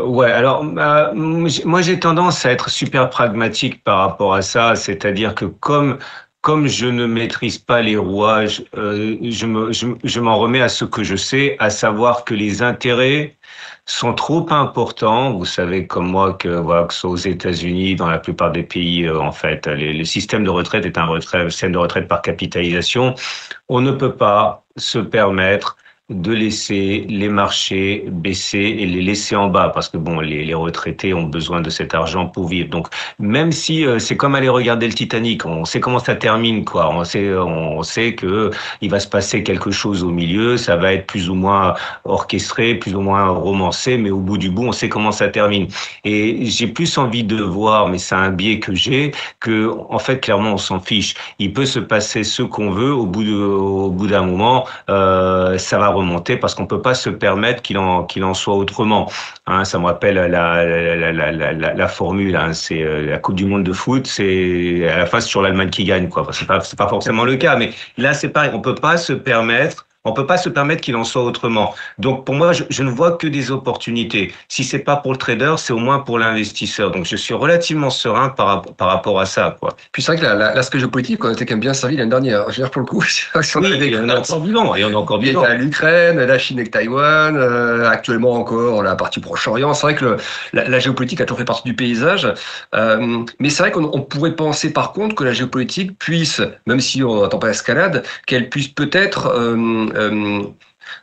Ouais, alors euh, moi j'ai tendance à être super pragmatique par rapport à ça, c'est-à-dire que comme comme je ne maîtrise pas les rouages, euh, je, me, je, je m'en remets à ce que je sais, à savoir que les intérêts sont trop importants. Vous savez comme moi que, voilà, que ce soit aux États-Unis, dans la plupart des pays, euh, en fait, les, le système de retraite est un système de retraite par capitalisation. On ne peut pas se permettre de laisser les marchés baisser et les laisser en bas parce que bon les, les retraités ont besoin de cet argent pour vivre. Donc même si euh, c'est comme aller regarder le Titanic on sait comment ça termine quoi. On sait on sait que il va se passer quelque chose au milieu ça va être plus ou moins orchestré plus ou moins romancé mais au bout du bout on sait comment ça termine. Et j'ai plus envie de voir mais c'est un biais que j'ai que en fait clairement on s'en fiche. Il peut se passer ce qu'on veut au bout de, au bout d'un moment euh, ça va remonter parce qu'on peut pas se permettre qu'il en qu'il en soit autrement. Hein, ça me rappelle la la, la, formule. Hein, c'est euh, la Coupe du Monde de foot. C'est à la fin sur l'Allemagne qui gagne quoi. C'est pas pas forcément le cas, mais là c'est pareil. On peut pas se permettre on peut pas se permettre qu'il en soit autrement. Donc pour moi, je, je, ne vois que des opportunités. Si c'est pas pour le trader, c'est au moins pour l'investisseur. Donc je suis relativement serein par, par rapport à ça. Quoi. Puis c'est vrai que l'aspect géopolitique, on était quand même bien servi l'année dernière. Je veux dire pour le coup, si on oui, et on est encore vivant. Et on est encore vivant. L'Ukraine, la Chine avec Taïwan, euh, actuellement encore la partie Proche-Orient. C'est vrai que le, la, la, géopolitique a toujours fait partie du paysage. Euh, mais c'est vrai qu'on pourrait penser par contre que la géopolitique puisse, même si on n'attend pas l'escalade, qu'elle puisse peut-être euh, euh,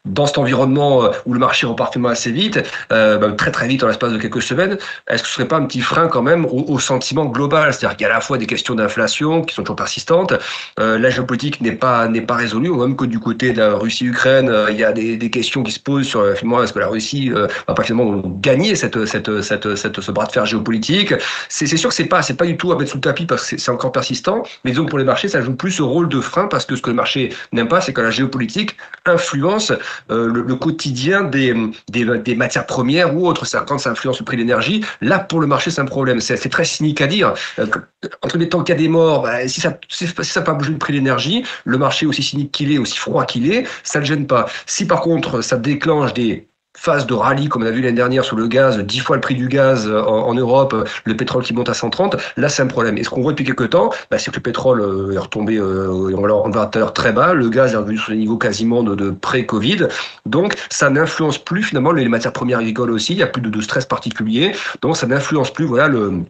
dans cet environnement euh, où le marché repart assez vite, euh, bah, très très vite dans l'espace de quelques semaines, est-ce que ce serait pas un petit frein quand même au, au sentiment global? C'est-à-dire qu'il y a à la fois des questions d'inflation qui sont toujours persistantes, euh, la géopolitique n'est pas n'est pas résolue, même que du côté de la Russie-Ukraine, euh, il y a des, des, questions qui se posent sur finalement est-ce que la Russie euh, va pas finalement gagner cette, cette, cette, cette, ce bras de fer géopolitique? C'est sûr que c'est pas c'est pas du tout à mettre sous le tapis parce que c'est encore persistant, mais disons que pour les marchés, ça joue plus ce rôle de frein parce que ce que le marché n'aime pas, c'est que la géopolitique influence euh, le, le, quotidien des, matières premières ou autres. Ça, quand ça influence le prix de l'énergie, là, pour le marché, c'est un problème. C'est très cynique à dire. Euh, entre les temps qu'il y a des morts, bah, si ça si, ça pas bouger le prix de l'énergie, le marché, aussi cynique qu'il est, aussi froid qu'il est, ça ne gêne pas. Si par contre, ça déclenche des phase de rallye, comme on a vu l'année dernière sur le gaz, 10 fois le prix du gaz euh, en, en Europe, le pétrole qui monte à 130, là c'est un problème. Et ce qu'on voit depuis quelques temps, bah, c'est que le pétrole euh, est retombé euh, en valeur très bas, le gaz est revenu sur les niveaux quasiment de, de pré-Covid, donc ça n'influence plus finalement les matières premières agricoles aussi, il y a plus de, de stress particulier, donc ça n'influence plus voilà le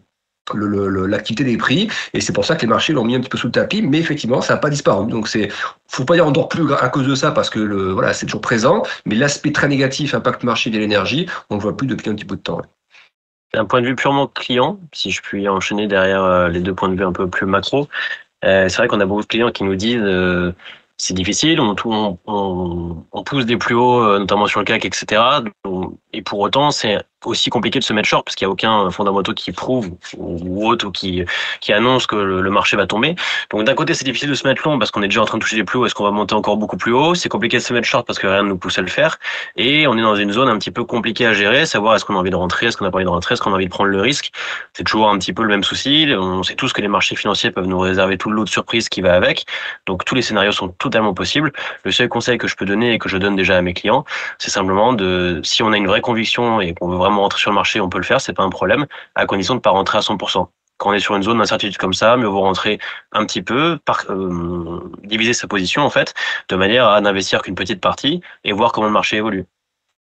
l'activité des prix et c'est pour ça que les marchés l'ont mis un petit peu sous le tapis mais effectivement ça n'a pas disparu donc c'est faut pas dire encore plus à cause de ça parce que voilà c'est toujours présent mais l'aspect très négatif impact marché de l'énergie on le voit plus depuis un petit bout de temps d'un point de vue purement client si je puis enchaîner derrière euh, les deux points de vue un peu plus macro euh, c'est vrai qu'on a beaucoup de clients qui nous disent euh, c'est difficile, on, on, on, pousse des plus hauts, notamment sur le CAC, etc. Et pour autant, c'est aussi compliqué de se mettre short parce qu'il n'y a aucun fondamental qui prouve ou autre ou qui, qui annonce que le, marché va tomber. Donc d'un côté, c'est difficile de se mettre long parce qu'on est déjà en train de toucher des plus hauts. Est-ce qu'on va monter encore beaucoup plus haut? C'est compliqué de se mettre short parce que rien ne nous pousse à le faire. Et on est dans une zone un petit peu compliquée à gérer, savoir est-ce qu'on a envie de rentrer, est-ce qu'on n'a pas envie de rentrer, est-ce qu'on a envie de prendre le risque. C'est toujours un petit peu le même souci. On sait tous que les marchés financiers peuvent nous réserver tout le lot de surprises qui va avec. Donc tous les scénarios sont totalement possibles. Le seul conseil que je peux donner et que je donne déjà à mes clients, c'est simplement de, si on a une vraie conviction et qu'on veut vraiment rentrer sur le marché, on peut le faire, c'est pas un problème, à condition de pas rentrer à 100%. Quand on est sur une zone d'incertitude comme ça, mieux vaut rentrer un petit peu, par, euh, diviser sa position en fait, de manière à n'investir qu'une petite partie et voir comment le marché évolue.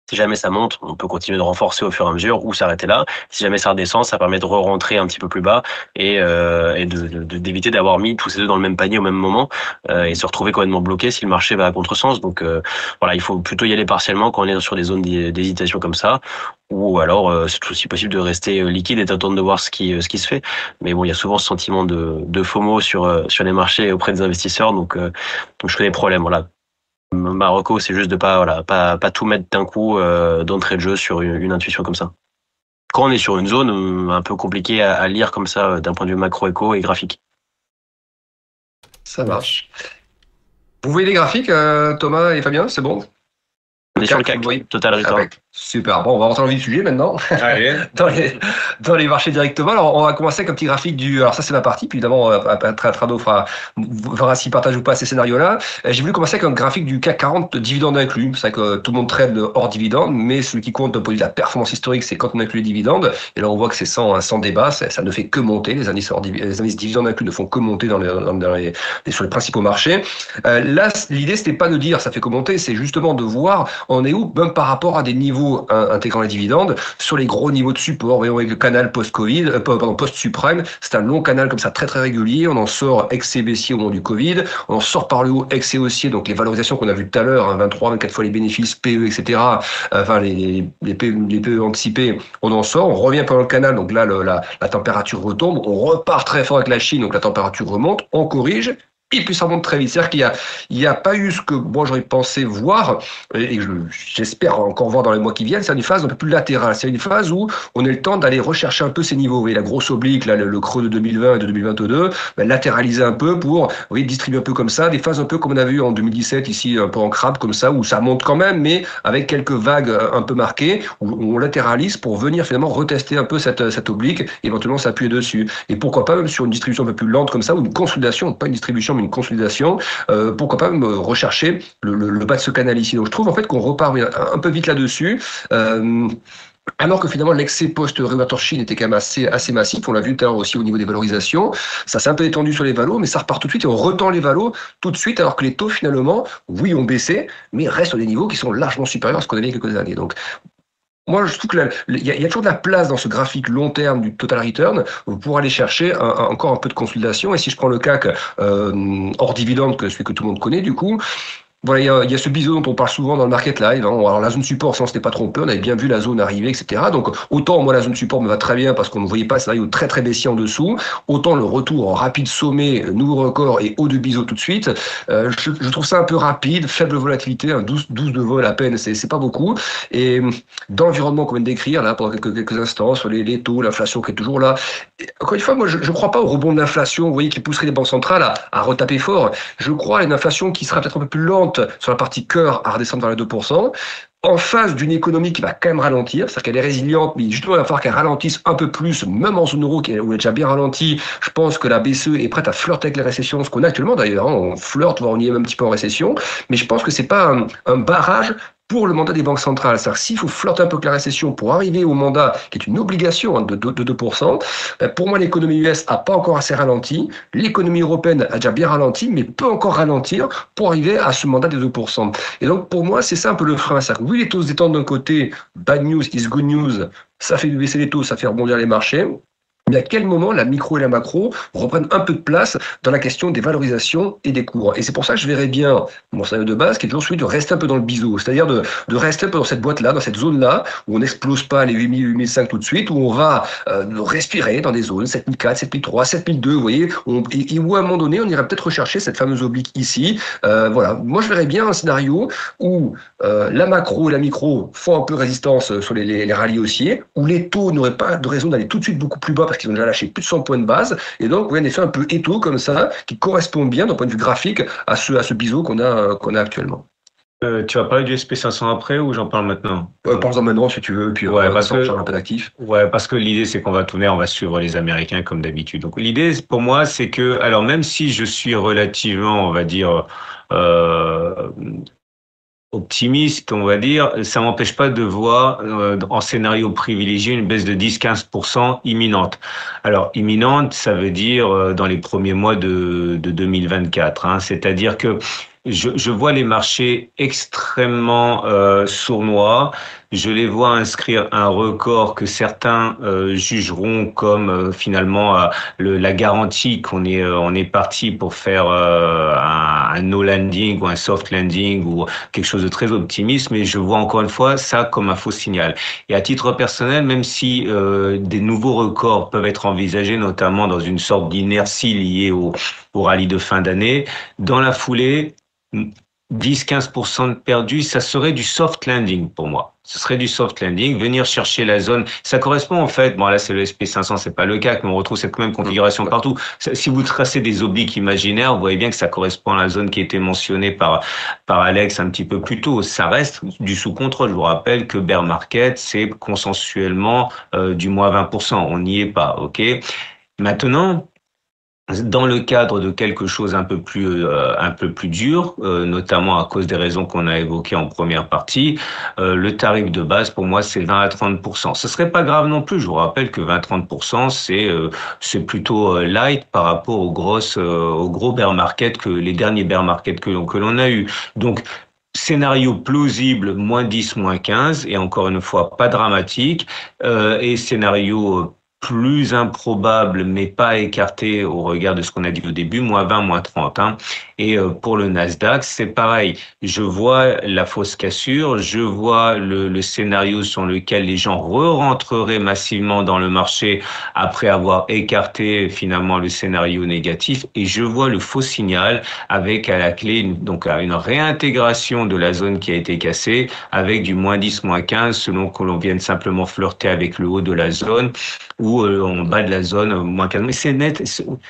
Si jamais ça monte, on peut continuer de renforcer au fur et à mesure ou s'arrêter là. Si jamais ça redescend, ça permet de re-rentrer un petit peu plus bas et, euh, et d'éviter d'avoir mis tous ces deux dans le même panier au même moment euh, et se retrouver complètement bloqué si le marché va à contresens. Donc euh, voilà, il faut plutôt y aller partiellement quand on est sur des zones d'hésitation comme ça ou alors euh, c'est aussi possible de rester euh, liquide et d'attendre de voir ce qui ce qui se fait. Mais bon, il y a souvent ce sentiment de, de FOMO sur sur les marchés auprès des investisseurs, donc donc je connais les problèmes. Voilà, Marocco, c'est juste de pas, voilà, pas, pas tout mettre d'un coup euh, d'entrée de jeu sur une, intuition comme ça. Quand on est sur une zone euh, un peu compliquée à, lire comme ça euh, d'un point de vue macro-éco et graphique. Ça marche. Vous voyez les graphiques, Thomas et Fabien, c'est bon? On est sur le CAC, total return. Super. Bon, on va rentrer dans le vif du sujet maintenant. dans, les, dans les marchés directement. Alors, on va commencer avec un petit graphique du. Alors, ça, c'est ma partie. Puis, évidemment, euh, Trado fera, verra s'il partage ou pas ces scénarios-là. Euh, j'ai voulu commencer avec un graphique du CAC 40 dividendes inclus. C'est vrai que tout le monde trade hors dividende, mais celui qui compte de la performance historique, c'est quand on inclut les dividendes. Et là, on voit que c'est sans, sans débat. Ça, ça, ne fait que monter. Les indices, hors, les indices dividendes inclus ne font que monter dans les, dans les, sur les principaux marchés. Euh, là, l'idée, c'était pas de dire ça fait que monter, c'est justement de voir on est où, même par rapport à des niveaux intégrant les dividendes, sur les gros niveaux de support. Voyons avec le canal post-Covid, euh, pardon, post-suprême, c'est un long canal comme ça très très régulier. On en sort excès baissier au moment du Covid, on en sort par le haut excès haussier, donc les valorisations qu'on a vues tout à l'heure, 23, hein, 24 fois les bénéfices, PE, etc. Euh, enfin les, les, PE, les PE anticipés, on en sort, on revient par le canal, donc là la, la température retombe, on repart très fort avec la Chine, donc la température remonte, on corrige, et puis ça monte très vite. C'est-à-dire qu'il n'y a, a pas eu ce que moi j'aurais pensé voir, et j'espère encore voir dans les mois qui viennent, c'est une phase un peu plus latérale. C'est une phase où on a le temps d'aller rechercher un peu ces niveaux. Vous voyez, la grosse oblique, là, le, creux de 2020 et de 2022, ben, latéraliser un peu pour vous voyez, distribuer un peu comme ça, des phases un peu comme on a vu en 2017 ici, un peu en crabe comme ça, où ça monte quand même, mais avec quelques vagues un peu marquées, où on latéralise pour venir finalement retester un peu cette, cette oblique, éventuellement s'appuyer dessus. Et pourquoi pas même sur une distribution un peu plus lente comme ça, ou une consolidation, pas une distribution, consolidation, euh, pourquoi pas me rechercher le, bas de ce canal ici. Donc je trouve en fait qu'on repart un, peu vite là-dessus. Euh, alors que finalement l'excès post-régulateur Chine était quand même assez, assez massif, on l'a vu tout à l'heure aussi au niveau des valorisations, ça s'est un peu étendu sur les valos, mais ça repart tout de suite et on retend les valos tout de suite, alors que les taux finalement, oui, ont baissé, mais restent à des niveaux qui sont largement supérieurs à ce qu'on avait il y a quelques années. Donc moi, je trouve qu'il y, a toujours de la place dans ce graphique long terme du total return pour aller chercher encore un peu de consolidation. Et si je prends le CAC euh, hors dividende, que celui que tout le monde connaît, du coup, voilà, il y, a, ce biseau dont on parle souvent dans le market live. Hein. Alors la zone support, ça on s'était pas trompé, on avait bien vu la zone arriver, etc. Donc autant moi la zone support me va très bien parce qu'on ne voyait pas ça au très très baissier en dessous. Autant le retour en rapide sommet, nouveau record et haut de biseau tout de suite. Euh, je, trouve ça un peu rapide, faible volatilité, 12, 12 de vol à peine, c'est pas beaucoup. Et dans l'environnement qu'on vient de décrire là pendant quelques, quelques instants sur les, les taux, l'inflation qui est toujours là. encore une fois, moi je ne crois pas au rebond de l'inflation, vous voyez, qui pousserait les banques centrales à, à retaper fort. Je crois à une inflation qui sera peut-être un peu plus lente sur la partie cœur à redescendre vers les 2%, en face d'une économie qui va quand même ralentir, c'est-à-dire qu'elle est résiliente, mais justement, il va falloir qu'elle ralentisse un peu plus, même en zone euro, où elle est déjà bien ralentie. Je pense que la BCE est prête à flirter avec les récessions, ce qu'on a actuellement d'ailleurs. Hein. on flirte, voire on y est un petit peu en récession, mais je pense que c'est pas un barrage pour le mandat des banques centrales. C'est-à-dire s'il faut flotter un peu que la récession pour arriver au mandat, qui est une obligation hein, de, 2%, ben, pour moi l'économie US a pas encore assez ralenti, l'économie européenne a déjà bien ralenti, mais peut encore ralentir pour arriver à ce mandat des 2%. Et donc pour moi c'est ça un peu le frein. C'est-à-dire oui les taux se détendent d'un côté, bad news is good news, ça fait baisser les taux, ça fait rebondir les marchés. Mais à quel moment la micro et la macro reprennent un peu de place dans la question des valorisations et des cours? Et c'est pour ça que je verrais bien mon scénario de base qui est toujours celui de rester un peu dans le biseau, c'est-à-dire de, de rester un peu dans cette boîte-là, dans cette zone-là, où on n'explose pas les 8000, 8005 tout de suite, où on va euh, respirer dans des zones 7004, 7003, 7002, vous voyez, et, où à un moment donné, on irait peut-être rechercher cette fameuse oblique ici. Euh, voilà, moi je verrais bien un scénario où euh, la macro et la micro font un peu résistance sur les, les, les rallyes haussiers, où les taux n'auraient pas de raison d'aller tout de suite beaucoup plus bas qu'ils ont déjà lâché plus de 100 points de base. Et donc, oui, un effet un peu étau comme ça, qui correspond bien d'un point de vue graphique à ce, à ce biseau qu'on a, qu'on a actuellement. Euh, tu vas parler du SP500 après ou j'en parle maintenant? Euh, Parle-en maintenant si tu veux, puis ouais, parce que, un peu d'actif. Ouais, parce que l'idée c'est qu'on va tourner, on va suivre les Américains comme d'habitude. Donc l'idée pour moi c'est que, alors même si je suis relativement, on va dire, euh, optimiste, on va dire, ça m'empêche pas de voir euh, en scénario privilégié une baisse de 10-15% imminente. Alors imminente, ça veut dire euh, dans les premiers mois de, de 2024. Hein, C'est-à-dire que je, je, vois les marchés extrêmement euh, sournois. Je les vois inscrire un record que certains euh, jugeront comme euh, finalement euh, le, la garantie qu'on est euh, on est parti pour faire un, un, no landing ou un soft landing ou quelque chose de très optimiste. Mais je vois encore une fois ça comme un faux signal. Et à titre personnel, même si des nouveaux records peuvent être envisagés, notamment dans une sorte d'inertie liée au, au rallye de fin d'année, dans la foulée 10-15% de perdu, ça serait du soft landing pour moi. Ce serait du soft landing, venir chercher la zone. Ça correspond en fait, bon là c'est le SP500, c'est pas le cas, mais on retrouve cette même configuration partout. Si vous tracez des obliques imaginaires, vous voyez bien que ça correspond à la zone qui était mentionnée par, par Alex un petit peu plus tôt. Ça reste du sous-contrôle. Je vous rappelle que bear market, c'est consensuellement euh, du moins 20%. On n'y est pas, ok? Maintenant, dans le cadre de quelque chose un peu plus euh, un peu plus dur, euh, notamment à cause des raisons qu'on a évoquées en première partie, euh, le tarif de base pour moi c'est 20 à 30% Ce serait pas grave non plus. Je vous rappelle que 20 30 c'est c'est plutôt light par rapport aux grosses aux gros bear market que les derniers bear market que que l'on a eu. Donc scénario plausible, moins 10, moins 15, et encore une fois, pas dramatique, euh, et scénario plus improbable, mais pas écarté au regard de ce qu'on a dit au début, moins 20, moins 30. Hein. Et euh, pour le Nasdaq, c'est pareil. Je vois la fausse cassure, je vois le, le scénario sur lequel les gens re-rentreraient massivement dans le marché après avoir écarté finalement le scénario négatif, et je vois le faux signal avec à la clé donc une réintégration de la zone qui a été cassée avec du moins 10, moins 15, selon que l'on vienne simplement flirter avec le haut de la zone ou euh, en bas de la zone moins 15. Mais c'est net,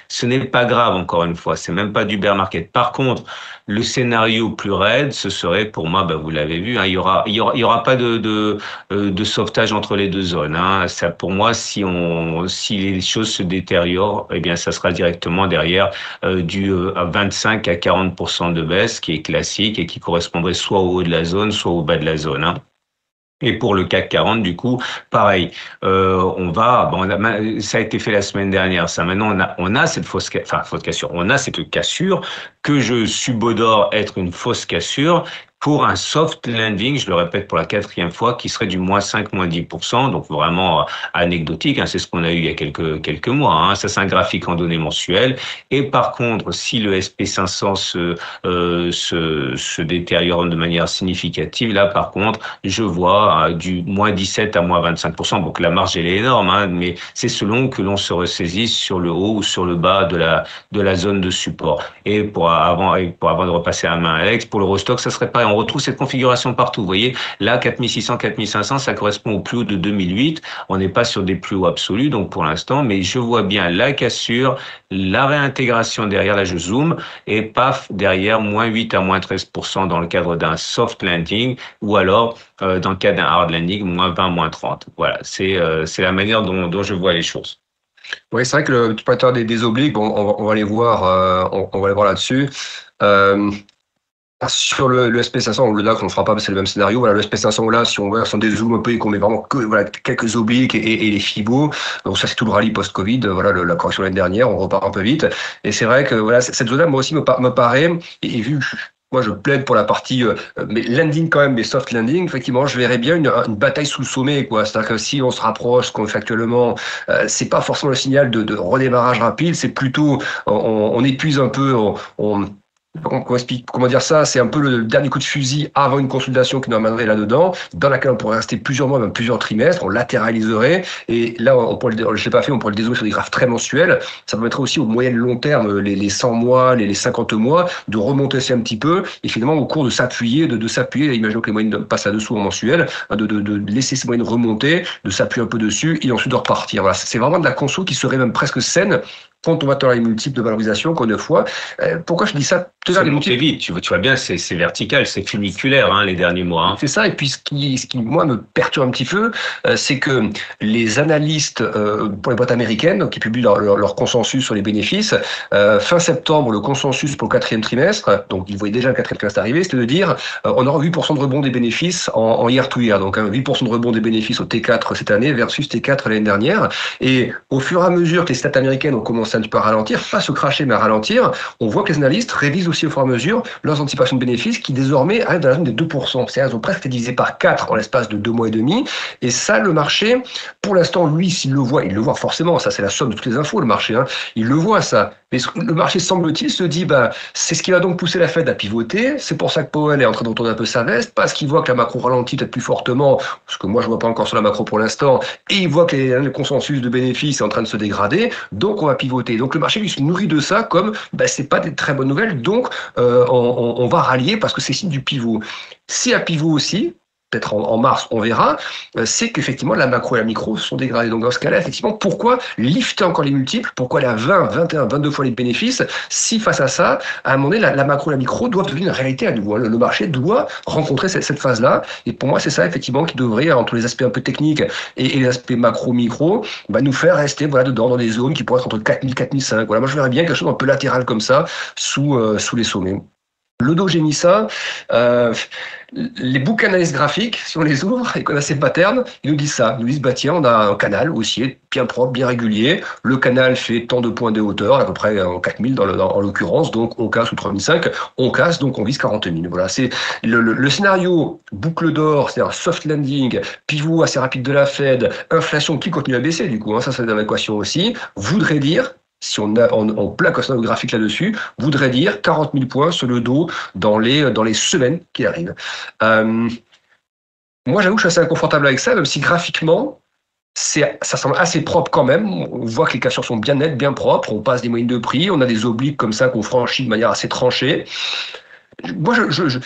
ce n'est pas grave encore une fois, c'est même pas du bear market. Par contre, le scénario plus raide, ce serait pour moi, bah, vous l'avez vu, hein, il y aura, pas euh, de sauvetage entre les deux zones. Hein. Ça, pour moi, si les choses se détériorent, eh bien, ça sera directement derrière euh, du euh, 25 à 40% de baisse, qui est classique et qui correspondrait soit au haut de la zone, soit au bas de la zone. Hein. Et pour le CAC 40, du coup, pareil, euh, on va, bon, ça a été fait la semaine dernière. Ça, maintenant, on a, on a cette fausse, enfin, fausse cassure. On a cette cassure que je subodore être une fausse cassure pour un soft landing, je le répète pour la quatrième fois, qui serait du moins 5, moins 10%, donc vraiment euh, anecdotique, hein, c'est ce qu'on a eu il y a quelques, quelques mois, hein, ça c'est un graphique en données mensuelles, et par contre, si le SP500 se, euh, se, se détériore de manière significative, là par contre, je vois euh, du moins 17 à moins 25%, donc la marge elle est énorme, hein, mais c'est selon que l'on se ressaisisse sur le haut ou sur le bas de la, de la zone de support. Et pour avant, pour avant de repasser à main à Alex, pour le l'Eurostock, ça serait pareil, on retrouve cette configuration partout. Vous voyez, là, 4600, 4500, ça correspond au plus haut de 2008. On n'est pas sur des plus hauts absolus, donc pour l'instant, mais je vois bien la cassure, la réintégration derrière, là je zoome, et paf, derrière, moins 8 à moins 13% dans le cadre d'un soft landing, ou alors, euh, dans le cas d'un hard landing, moins 20, moins 30. Voilà, c'est euh, c'est la manière dont, je vois les choses. Oui, c'est vrai que le pattern des, des obliques, on, va, les voir, euh, on, va les voir là-dessus. Sur le, le SP500, le DAX, on ne fera pas, c'est le même scénario. Voilà, le SP500, là, si on voit, si on dézoome un peu et qu'on met vraiment que, voilà, quelques obliques et, et les fibos, donc ça, c'est tout le rallye post-Covid, voilà, le, la correction l'année dernière, on repart un peu vite. Et c'est vrai que, voilà, cette zone-là, moi aussi, me, me paraît, et, et vu moi je plaide pour la partie euh, mais landing quand même, mais soft landing. Effectivement, je verrais bien une, une bataille sous le sommet, quoi. C'est-à-dire que si on se rapproche, ce qu'on fait actuellement, euh, c'est pas forcément le signal de, de redémarrage rapide, c'est plutôt on, on, épuise un peu, on comment dire ça. C'est un peu le dernier coup de fusil avant une consultation qui nous amènerait là-dedans, dans laquelle on pourrait rester plusieurs mois, même plusieurs trimestres, on latéraliserait, et là, on pourrait, je l'ai pas fait, on pourrait le désolé sur des graphes très mensuels. Ça permettrait aussi au moyen long terme, les, les 100 mois, les, les 50 mois, de remonter aussi un petit peu, et finalement, au cours de s'appuyer, de, de s'appuyer, imaginons que les moyennes passent là-dessous en mensuel, hein, de, de, de laisser ces moyennes remonter, de s'appuyer un peu dessus, et ensuite de repartir. Voilà, c'est vraiment de la conso qui serait même presque saine quand on va dans les multiples de valorisation qu'on ne fois. Euh, pourquoi je dis ça ça les vite, tu vois, tu vois bien, c'est vertical, c'est funiculaire hein, les derniers mois. Hein. C'est ça, et puis ce qui, ce qui, moi, me perturbe un petit peu, euh, c'est que les analystes euh, pour les boîtes américaines, qui publient leur, leur, consensus sur les bénéfices, euh, fin septembre, le consensus pour le quatrième trimestre, donc ils voyaient déjà le quatrième trimestre arriver, c'était de dire on aura 8% de rebond des bénéfices en, en year to year, donc 8% de rebond des bénéfices au T4 cette année versus T4 l'année dernière. Et au fur et à mesure que les stats américaines ont commencé un petit peu à ralentir, pas se cracher mais ralentir, on voit que les analystes révisent aussi au fur et à mesure leurs anticipations de bénéfices qui désormais arrivent dans la zone des 2%. C'est-à-dire ont presque été par 4 en l'espace de deux mois et demi. Et ça, le marché, pour l'instant, lui, s'il le voit, il le voit forcément, ça c'est la somme de toutes les infos, le marché, hein, il le voit ça. Le marché, semble-t-il, se dit, bah, c'est ce qui va donc pousser la Fed à pivoter. C'est pour ça que Powell est en train de retourner un peu sa veste, parce qu'il voit que la macro ralentit peut-être plus fortement, ce que moi je vois pas encore sur la macro pour l'instant, et il voit que le consensus de bénéfices est en train de se dégrader, donc on va pivoter. Donc le marché lui se nourrit de ça comme, bah, c'est pas des très bonnes nouvelles, donc euh, on, on, va rallier parce que c'est signe du pivot. Si à pivot aussi, peut-être en, mars, on verra, euh, c'est qu'effectivement la macro et la micro sont dégradées. Donc dans ce cas-là, effectivement, pourquoi lifter encore les multiples? Pourquoi la 20, 21, 22 fois les bénéfices? Si face à ça, à un moment donné, la, macro et la micro doivent devenir une réalité à nouveau. Le, marché doit rencontrer cette, phase-là. Et pour moi, c'est ça effectivement qui devrait, entre les aspects un peu techniques et, les aspects macro-micro, bah, nous faire rester voilà dedans dans des zones qui pourraient être entre 4000 et 4005. Voilà, moi je verrais bien quelque chose un peu latéral comme ça sous euh, sous les sommets. Ça. Euh, les bouquins d'analyse graphique, si on les ouvre et qu'on a ces patterns, ils nous disent ça. Ils nous disent, bah tiens, on a un canal aussi bien propre, bien régulier. Le canal fait tant de points de hauteur, à peu près en 4000 dans le, en l'occurrence, donc on casse ou 3005, on casse, donc on vise 40 000. Voilà, c'est le, le, le, scénario boucle d'or, c'est-à-dire soft landing, pivot assez rapide de la Fed, inflation qui continue à baisser, du coup, hein, ça c'est dans l'équation aussi, voudrait dire si on, a, on, on plaque un graphique là-dessus, voudrait dire 40 000 points sur le dos dans les, dans les semaines qui arrivent. Euh, moi, j'avoue que je suis assez inconfortable avec ça, même si graphiquement, ça semble assez propre quand même. On voit que les cassures sont bien nettes, bien propres. On passe des moyennes de prix. On a des obliques comme ça qu'on franchit de manière assez tranchée. Moi, je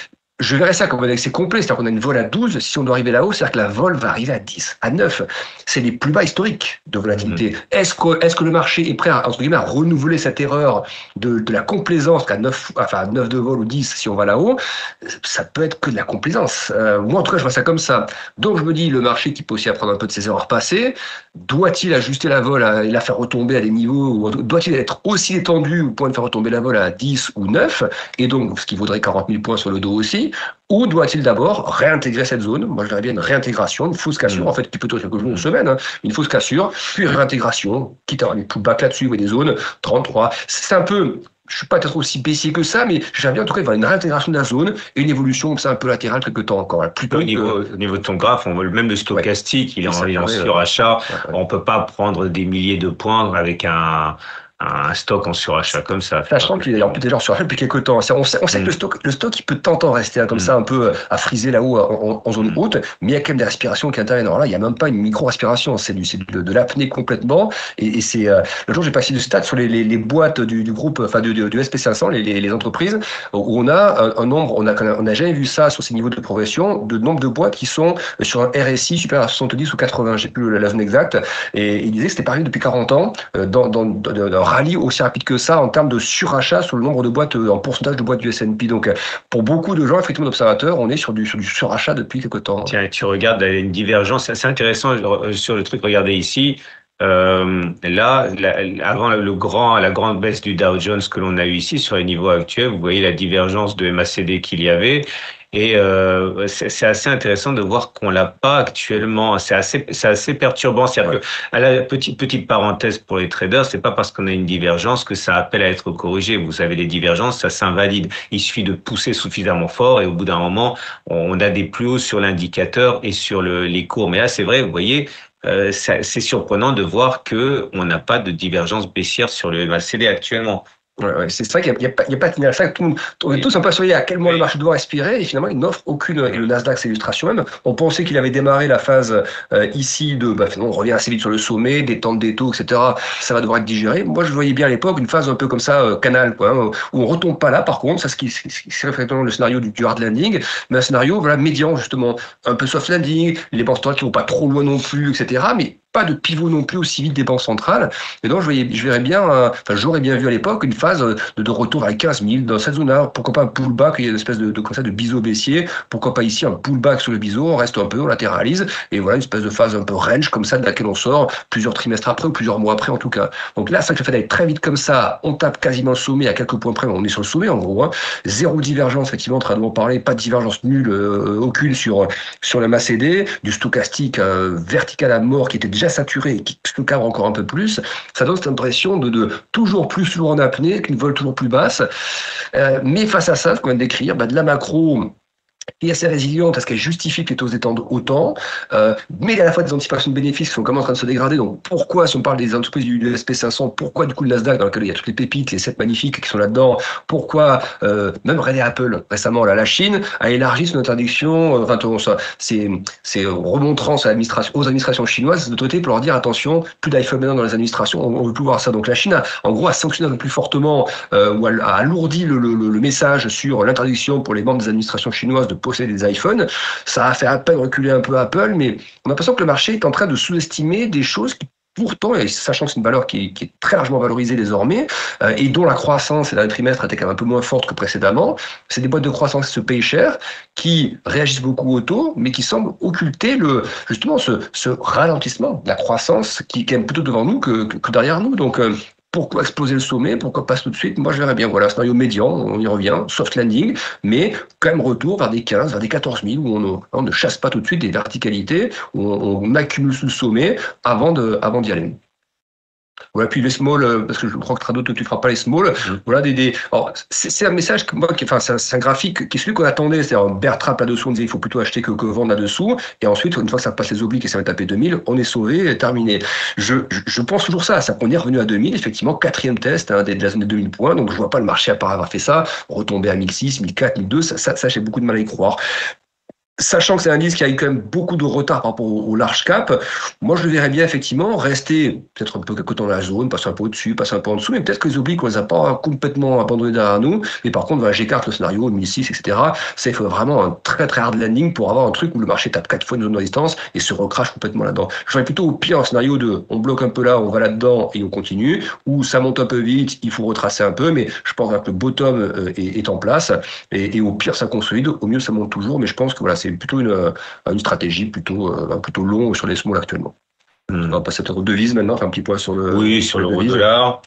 verrais ça comme un excès complet, c'est-à-dire qu'on a une vol à 12, si on doit arriver là-haut, c'est-à-dire que la vol va arriver à 10, à 9. C'est les plus bas historiques de volatilité. Mm-hmm. Est-ce que, est-ce que le marché est prêt à, entre guillemets, à renouveler cette erreur de, de la complaisance qu'à 9, enfin, 9 de vol ou 10 si on va là-haut? Ça peut être que de la complaisance. Euh, moi, en tout cas, je vois ça comme ça. Donc, je me dis, le marché qui peut aussi apprendre un peu de ses erreurs passées, doit-il ajuster la vol et la faire retomber à des niveaux, doit-il être aussi étendu au point de faire retomber la vol à 10 ou 9? Et donc, ce qui vaudrait 40 000 points sur le dos aussi, ou doit-il d'abord réintégrer cette zone? Moi, je dirais bien une réintégration, une fausse cassure, mm. en fait, qui peut être quelques jours, une semaine, hein, une fausse cassure, puis réintégration, quitte à avoir des pullbacks là-dessus, ou des zones 33. C'est un peu je suis pas peut-être aussi baissier que ça, mais j'aimerais bien en tout cas voir une réintégration de la zone et une évolution comme ça un peu latérale quelque temps encore. Plutôt au, niveau, au niveau de ton graphe, on voit même le stochastique, il est en, en surachat. On peut pas prendre des milliers de points avec un un stock en surachat comme ça. Sachant qu'il est en plus déjà surachat depuis quelques temps. On sait, on sait que le mm. stock, le stock, il peut tant temps rester hein, comme mm. ça, un peu euh, à friser là-haut en, zone mm. haute, mais il y a quand même des respirations qui interviennent. Alors là, il n'y a même pas une micro-respiration, c'est du, de, de l'apnée complètement. Et, et c'est euh, le jour j'ai passé de stats sur les, les, les boîtes du, du, groupe, enfin du, du SP500, les, les, entreprises, où on a un, nombre, on a, on a jamais vu ça sur ces niveaux de progression, de nombre de boîtes qui sont sur un RSI supérieur à 70 ou 80, j'ai plus la zone exacte. Et il disait que c'était pareil depuis 40 ans, euh, dans, dans, dans rallye aussi rapide que ça en termes de surachat sur le nombre de boîtes, euh, en pourcentage de boîtes du S&P. Donc, euh, pour beaucoup de gens, effectivement, d'observateurs, on est sur du, sur du surachat depuis quelque temps. Tiens, tu regardes une divergence assez intéressante euh, sur le truc, regardez ici. là, avant le grand, la grande baisse du Dow Jones que l'on a eu ici sur les niveaux actuels, vous voyez la divergence de MACD qu'il y avait. Et euh, c'est assez intéressant de voir qu'on l'a pas actuellement. C'est assez, c'est assez perturbant. C'est-à-dire que, à la petite petite parenthèse pour les traders, c'est pas parce qu'on a une divergence que ça appelle à être corrigé. Vous savez, les divergences, ça s'invalide. Il suffit de pousser suffisamment fort et au bout d'un moment, on a des plus hauts sur l'indicateur et sur le, les cours. Mais là, c'est vrai, vous voyez, euh, c'est surprenant de voir que on n'a pas de divergence baissière sur le MACD actuellement. Ouais, ouais, c'est vrai qu'il n'y a, a, a, pas de signal. Tout, on est tous un peu assurés à quel moment le marché doit respirer et finalement il n'offre aucune. Et le Nasdaq, c'est l'illustration même. On pensait qu'il avait démarré la phase euh, ici de. Bah, finalement, on revient assez vite sur le sommet, des temps des taux, etc. Ça va devoir être digéré. Moi, je voyais bien à l'époque une phase un peu comme ça, euh, canal, quoi, hein, où on retombe pas là. Par contre, ça, ce qui, c'est effectivement le scénario du, du, hard landing, mais un scénario voilà médian justement, un peu soft landing, les banques qui vont pas trop loin non plus, etc. Mais pas de pivot non plus aussi vite des banques centrales. Et donc, je, verrais bien, euh, enfin, j'aurais bien vu à l'époque une phase de, de retour à 15 000 dans cette zone-là. Pourquoi pas un pullback, il y a une espèce de, comme ça, de biseau baissier. Pourquoi pas ici un pullback sur le biseau, on reste un peu, on latéralise. Et voilà, une espèce de phase un peu range comme ça, de laquelle on sort plusieurs trimestres après ou plusieurs mois après en tout cas. Donc là, ça que fait d'aller très vite comme ça, on tape quasiment le sommet à quelques points près, on est sur le sommet en gros. Hein. Zéro divergence, effectivement, en train de parler, pas de divergence nulle, euh, aucune sur, sur le MACD, du stochastique euh, vertical à mort qui était déjà saturé et qui le cadre encore un peu plus, ça donne cette impression de, de toujours plus lourd en apnée, qu'une vol toujours plus basse. Euh, mais face à ça, ce qu'on vient de décrire, bah, de la macro qui est assez résiliente parce qu'elle justifie que les taux étendent autant, euh, mais à la fois des anticipations de bénéfices qui sont quand même en train de se dégrader. Donc pourquoi, si on parle des entreprises du, SP500, pourquoi du coup le Nasdaq dans lequel il y a toutes les pépites, les 7 magnifiques qui sont là-dedans, pourquoi euh, même René Apple récemment, là, la Chine a élargi son interdiction, euh, enfin ça, c'est, c'est remontrance à l'administration, aux administrations chinoises d'autorité pour leur dire attention, plus d'iPhone maintenant dans les administrations, on, on veut plus voir ça. Donc la Chine, a, en gros, a sanctionné un peu plus fortement euh, ou a, a alourdi le, le, le message sur l'interdiction pour les membres des administrations chinoises de posséder des iPhones. Ça a fait à peine reculer un peu Apple, mais on a l'impression que le marché est en train de sous-estimer des choses qui pourtant, et sachant que c'est une valeur qui est, très largement valorisée désormais, euh, et dont la croissance ces derniers trimestres était quand même un peu moins forte que précédemment, c'est des boîtes de croissance qui se payent cher, qui réagissent beaucoup au taux, mais qui semblent occulter le, justement ce, ralentissement de la croissance qui, est plutôt devant nous que derrière nous. Donc, euh, pourquoi exploser le sommet Pourquoi pas tout de suite Moi, je verrais bien. Voilà, scénario médian, on y revient, soft landing, mais quand même retour vers des 15, vers des 14 000, où on, ne chasse pas tout de suite des verticalités, où on, on accumule sous le sommet avant de, avant d'y aller. Voilà, puis les small, euh, parce que je crois que Trado, tu ne feras pas les small. Mmh. Voilà, des, des... c'est un message que moi, qui, enfin, c'est un, un, graphique qui est celui qu'on attendait. C'est-à-dire, un bear trap là-dessous, on disait il faut plutôt acheter que, que vendre là-dessous. Et ensuite, une fois que ça passe les obliques et ça va taper 2000, on est sauvé, terminé. Je, je, je pense toujours ça. Ça qu'on est revenu à 2000, effectivement, quatrième test hein, de la zone de 2000 points. Donc, je vois pas le marché à part avoir fait ça, retomber à 1006, 1004, 1002. Ça, ça, ça j'ai beaucoup de mal à y croire sachant que c'est un indice qui a eu quand même beaucoup de retard par rapport au, large cap, moi je le verrais bien effectivement rester peut-être un peu quelque temps dans la zone, passer un peu au-dessus, passer un peu en dessous, mais peut-être que les obliques on les a pas complètement abandonnés derrière nous. Mais par contre, voilà, j'écarte le scénario 1006, etc. Ça, il faut vraiment un très très hard landing pour avoir un truc où le marché tape quatre fois une zone de résistance et se recrache complètement là-dedans. Je ferais plutôt au pire un scénario de on bloque un peu là, on va là-dedans et on continue, ou ça monte un peu vite, il faut retracer un peu, mais je pense que le bottom euh, est, en place et, au pire ça consolide, au mieux ça monte toujours, mais je pense que voilà, c'est plutôt une, une stratégie plutôt, euh, plutôt long sur les small actuellement. Hmm. On va passer peut-être aux devises maintenant, faire un petit point sur le. Oui, sur l'euro dollar.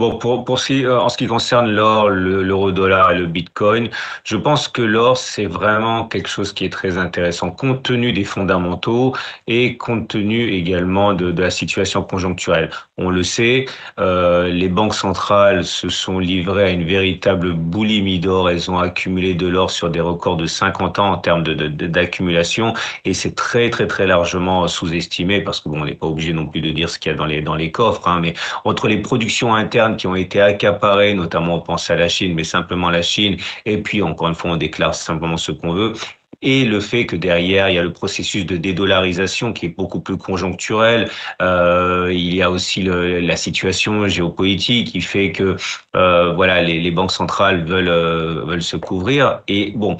Bon, pour, pour ce, euh, en ce qui concerne l'or, l'euro-dollar et le bitcoin, je pense que l'or, c'est vraiment quelque chose qui est très intéressant, compte tenu des fondamentaux et compte tenu également de, de la situation conjoncturelle. On le sait, euh, les banques centrales se sont livrées à une véritable boulimie d'or. Elles ont accumulé de l'or sur des records de 50 ans en termes d'accumulation de, de, et c'est très, très, très largement sous-estimé parce que bon, on n'est pas obligé non plus de dire ce qu'il y a dans les, dans les coffres, hein, mais entre les productions internes qui ont été accaparés, notamment on pense à la Chine, mais simplement la Chine, et puis encore une fois on déclare simplement ce qu'on veut, et le fait que derrière il y a le processus de dédollarisation qui est beaucoup plus conjoncturel. Euh, il y a aussi le, la situation géopolitique qui fait que euh, voilà les, les, banques centrales veulent euh, veulent se couvrir. Et bon,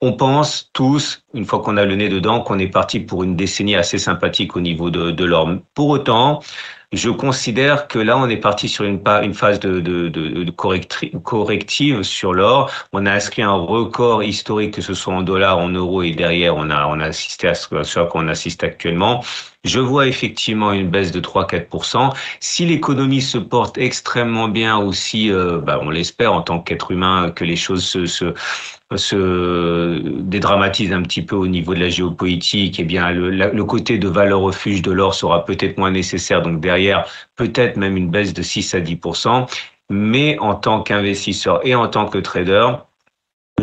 on pense tous, une fois qu'on a le nez dedans, qu'on est parti pour une décennie assez sympathique au niveau de, de l'or. Pour autant, je considère que là, on est parti sur une, phase de, corrective sur l'or. On a inscrit un record historique, que ce soit en dollars, en euros, et derrière, on a, on a assisté à ce, à ce qu'on assiste actuellement. Je vois effectivement une baisse de 3-4%. Si l'économie se porte extrêmement bien aussi, euh, bah, on l'espère en tant qu'être humain, que les choses se, se se un petit peu au niveau de la géopolitique, eh bien le, le côté de valeur refuge de l'or sera peut-être moins nécessaire. Donc derrière, peut-être même une baisse de 6 à 10% Mais en tant qu'investisseur et en tant que trader,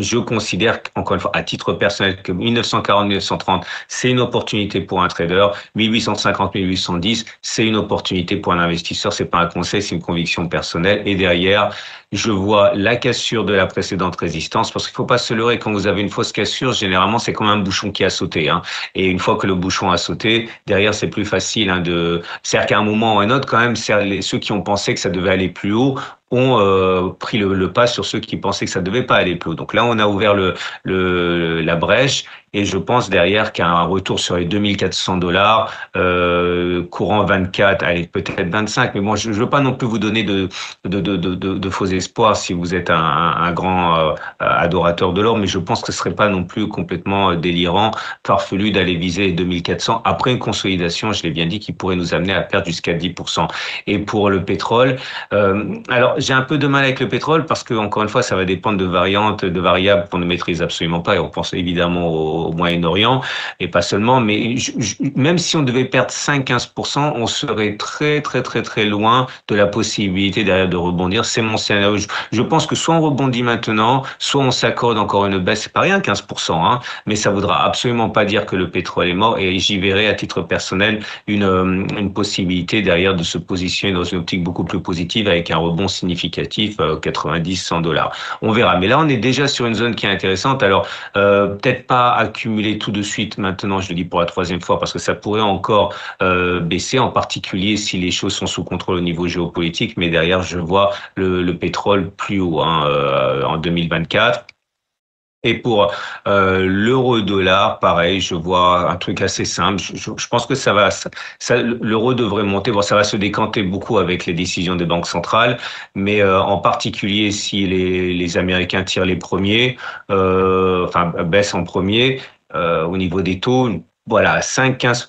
je considère, encore une fois, à titre personnel, que 1940-1930, c'est une opportunité pour un trader. 1850-1810, c'est une opportunité pour un investisseur. C'est pas un conseil, c'est une conviction personnelle. Et derrière, je vois la cassure de la précédente résistance, parce qu'il faut pas se leurrer. Quand vous avez une fausse cassure, généralement, c'est comme un bouchon qui a sauté. Hein. Et une fois que le bouchon a sauté, derrière, c'est plus facile hein, de. C'est-à-dire qu'à un moment ou un autre, quand même, ceux qui ont pensé que ça devait aller plus haut ont euh, pris le, pas sur ceux qui pensaient que ça devait pas aller plus haut. Donc là, on a ouvert le la brèche et je pense derrière qu'un retour sur les 2400 dollars, euh, courant 24, allez, peut-être 25, mais bon, je ne veux pas non plus vous donner de, de, faux espoirs si vous êtes un, grand euh, adorateur de l'or, mais je pense que ce serait pas non plus complètement euh, délirant, farfelu d'aller viser les 2400 après une consolidation, je l'ai bien dit, qui pourrait nous amener à perdre jusqu'à 10%. Et pour le pétrole, alors j'ai un peu de mal avec le pétrole parce que, encore une fois, ça va dépendre de variantes, de variables qu'on ne maîtrise absolument pas, et on pense évidemment au au Moyen-Orient, et pas seulement, mais même si on devait perdre 5-15%, on serait très très très très loin de la possibilité derrière de rebondir. C'est mon scénario. Je, pense que soit on rebondit maintenant, soit on s'accorde encore une baisse. C'est pas rien 15%, hein, mais ça voudra absolument pas dire que le pétrole est mort, et j'y verrai à titre personnel une, euh, une possibilité derrière de se positionner dans une optique beaucoup plus positive avec un rebond significatif, 90-100 euh, dollars. On verra. Mais là, on est déjà sur une zone qui est intéressante. Alors, euh, peut-être pas accumuler tout de suite maintenant, je le dis pour la troisième fois, parce que ça pourrait encore euh, baisser, en particulier si les choses sont sous contrôle au niveau géopolitique, mais derrière, je vois le, le pétrole plus haut hein, euh, en 2024. Et pour euh, l'euro-dollar, pareil, je vois un truc assez simple. Je, je pense que ça va, ça, l'euro devrait monter. Bon, ça va se décanter beaucoup avec les décisions des banques centrales, mais euh, en particulier si les, les Américains tirent les premiers, euh, enfin baissent en premier euh, au niveau des taux voilà, 5, 15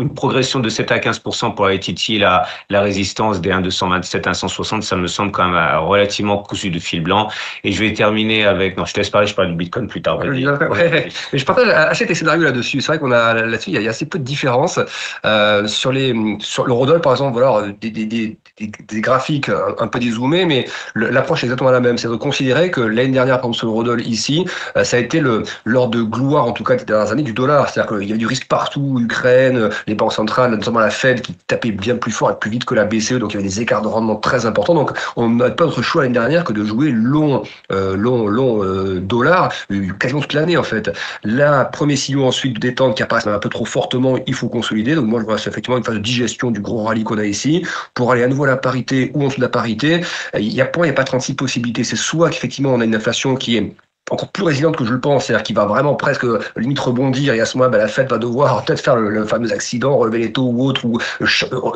une progression de 7 à 15 pour la TT, la, la résistance des 1,227 à 160, ça me semble quand même euh, relativement cousu de fil blanc. Et je vais terminer avec, non, je te laisse parler, je parle du Bitcoin plus tard. Ouais, Mais je partage assez tes scénarios là-dessus. C'est vrai qu'on a là-dessus, il y a assez peu de différences euh, sur les, sur le Rodol, par exemple, voilà, des, des, des, des graphiques un, peu dézoomés, mais l'approche est exactement la même. C'est de considérer que l'année dernière, par exemple, sur le ici, euh, ça a été le, lors de gloire, en tout cas, des dernières années, du dollar. C'est-à-dire qu'il y avait du risque partout, Ukraine, les banques centrales, notamment la Fed qui tapait bien plus fort et plus vite que la BCE, donc il y avait des écarts de rendement très importants. Donc on n'a pas d'autre choix l'année dernière que de jouer long, euh, long, long euh, dollar, euh, quasiment toute l'année en fait. La premier signaux ensuite de détente qui apparaît un peu trop fortement, il faut consolider. Donc moi je vois effectivement une phase de digestion du gros rallye qu'on a ici pour aller à nouveau la parité ou en dessous de la parité. Il y a n'y a pas 36 possibilités. C'est soit qu'effectivement on a une inflation qui est encore plus résiliente que je le pense, c'est-à-dire qu'il va vraiment presque limite rebondir et à ce moment bah, la Fed va devoir peut-être faire le, fameux accident, relever les taux ou autre, ou euh,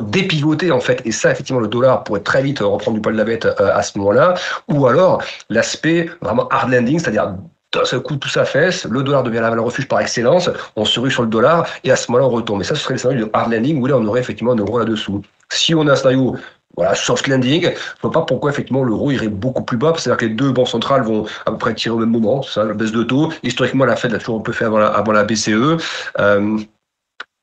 dépivoter en fait. Et ça, effectivement, le dollar pourrait très vite reprendre du poil de la bête euh, à ce moment-là. Ou alors l'aspect vraiment hard landing, c'est-à-dire d'un seul coup tout ça fesse, le dollar devient la valeur refuge par excellence, on se rue sur le dollar et à ce moment-là on retombe. Et ça, ce serait le scénario de hard landing où là on aurait effectivement un euro là-dessous. Si on a un scénario voilà, soft landing. Je ne vois pas pourquoi effectivement l'euro irait beaucoup plus bas. C'est-à-dire que les deux banques centrales vont à peu près tirer au même moment. Ça, la baisse de taux. Historiquement, la Fed a toujours un peu fait avant la, avant la BCE. Euh,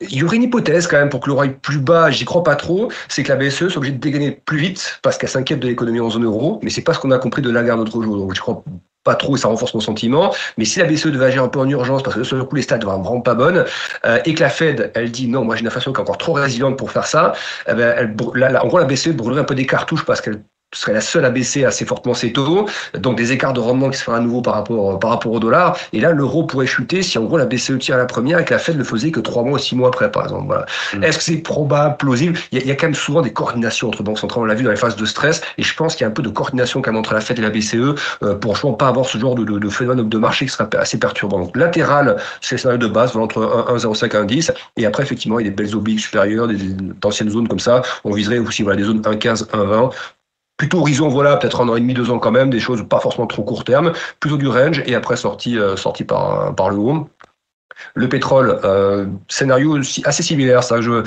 il y aurait une hypothèse quand même pour que l'euro aille plus bas, j'y crois pas trop, c'est que la BCE soit obligée de dégainer plus vite parce qu'elle s'inquiète de l'économie en zone euro, mais c'est pas ce qu'on a compris de Lagarde l'autre jour. Donc je crois pas trop et ça renforce mon sentiment. Mais si la BCE devait agir un peu en urgence parce que sur le coup les stats ne vraiment pas bonnes euh, et que la Fed elle dit non, moi j'ai une inflation qui est encore trop résiliente pour faire ça, eh ben, elle, en gros la BCE brûlerait un peu des cartouches parce qu'elle serait la seule à baisser assez fortement ses taux, donc des écarts de rendement qui se feraient à nouveau par rapport, par rapport au dollar, et là l'euro pourrait chuter si en gros la BCE tire la première et que la Fed ne faisait que trois mois ou six mois après par exemple. Voilà. Mm. Est-ce que c'est probable, plausible? Il y, a, il y, a, quand même souvent des coordinations entre banques centrales, on l'a vu dans les phases de stress, et je pense qu'il y a un peu de coordination quand même entre la Fed et la BCE euh, pour justement pas avoir ce genre de, de, de, phénomène de marché qui serait assez perturbant. Donc latéral, c'est le scénario de base, voilà, entre 1,05 et 1,10, et après effectivement il y a des belles obliques supérieures, des, d'anciennes zones comme ça, on viserait aussi voilà, des zones 1,15, 1,20, plutôt horizon, voilà, peut-être un an et demi, deux ans quand même, des choses pas forcément trop court terme, plutôt du range et après sorti, euh, sorti par, le haut. Le pétrole, euh, scénario assez similaire. Ça, je,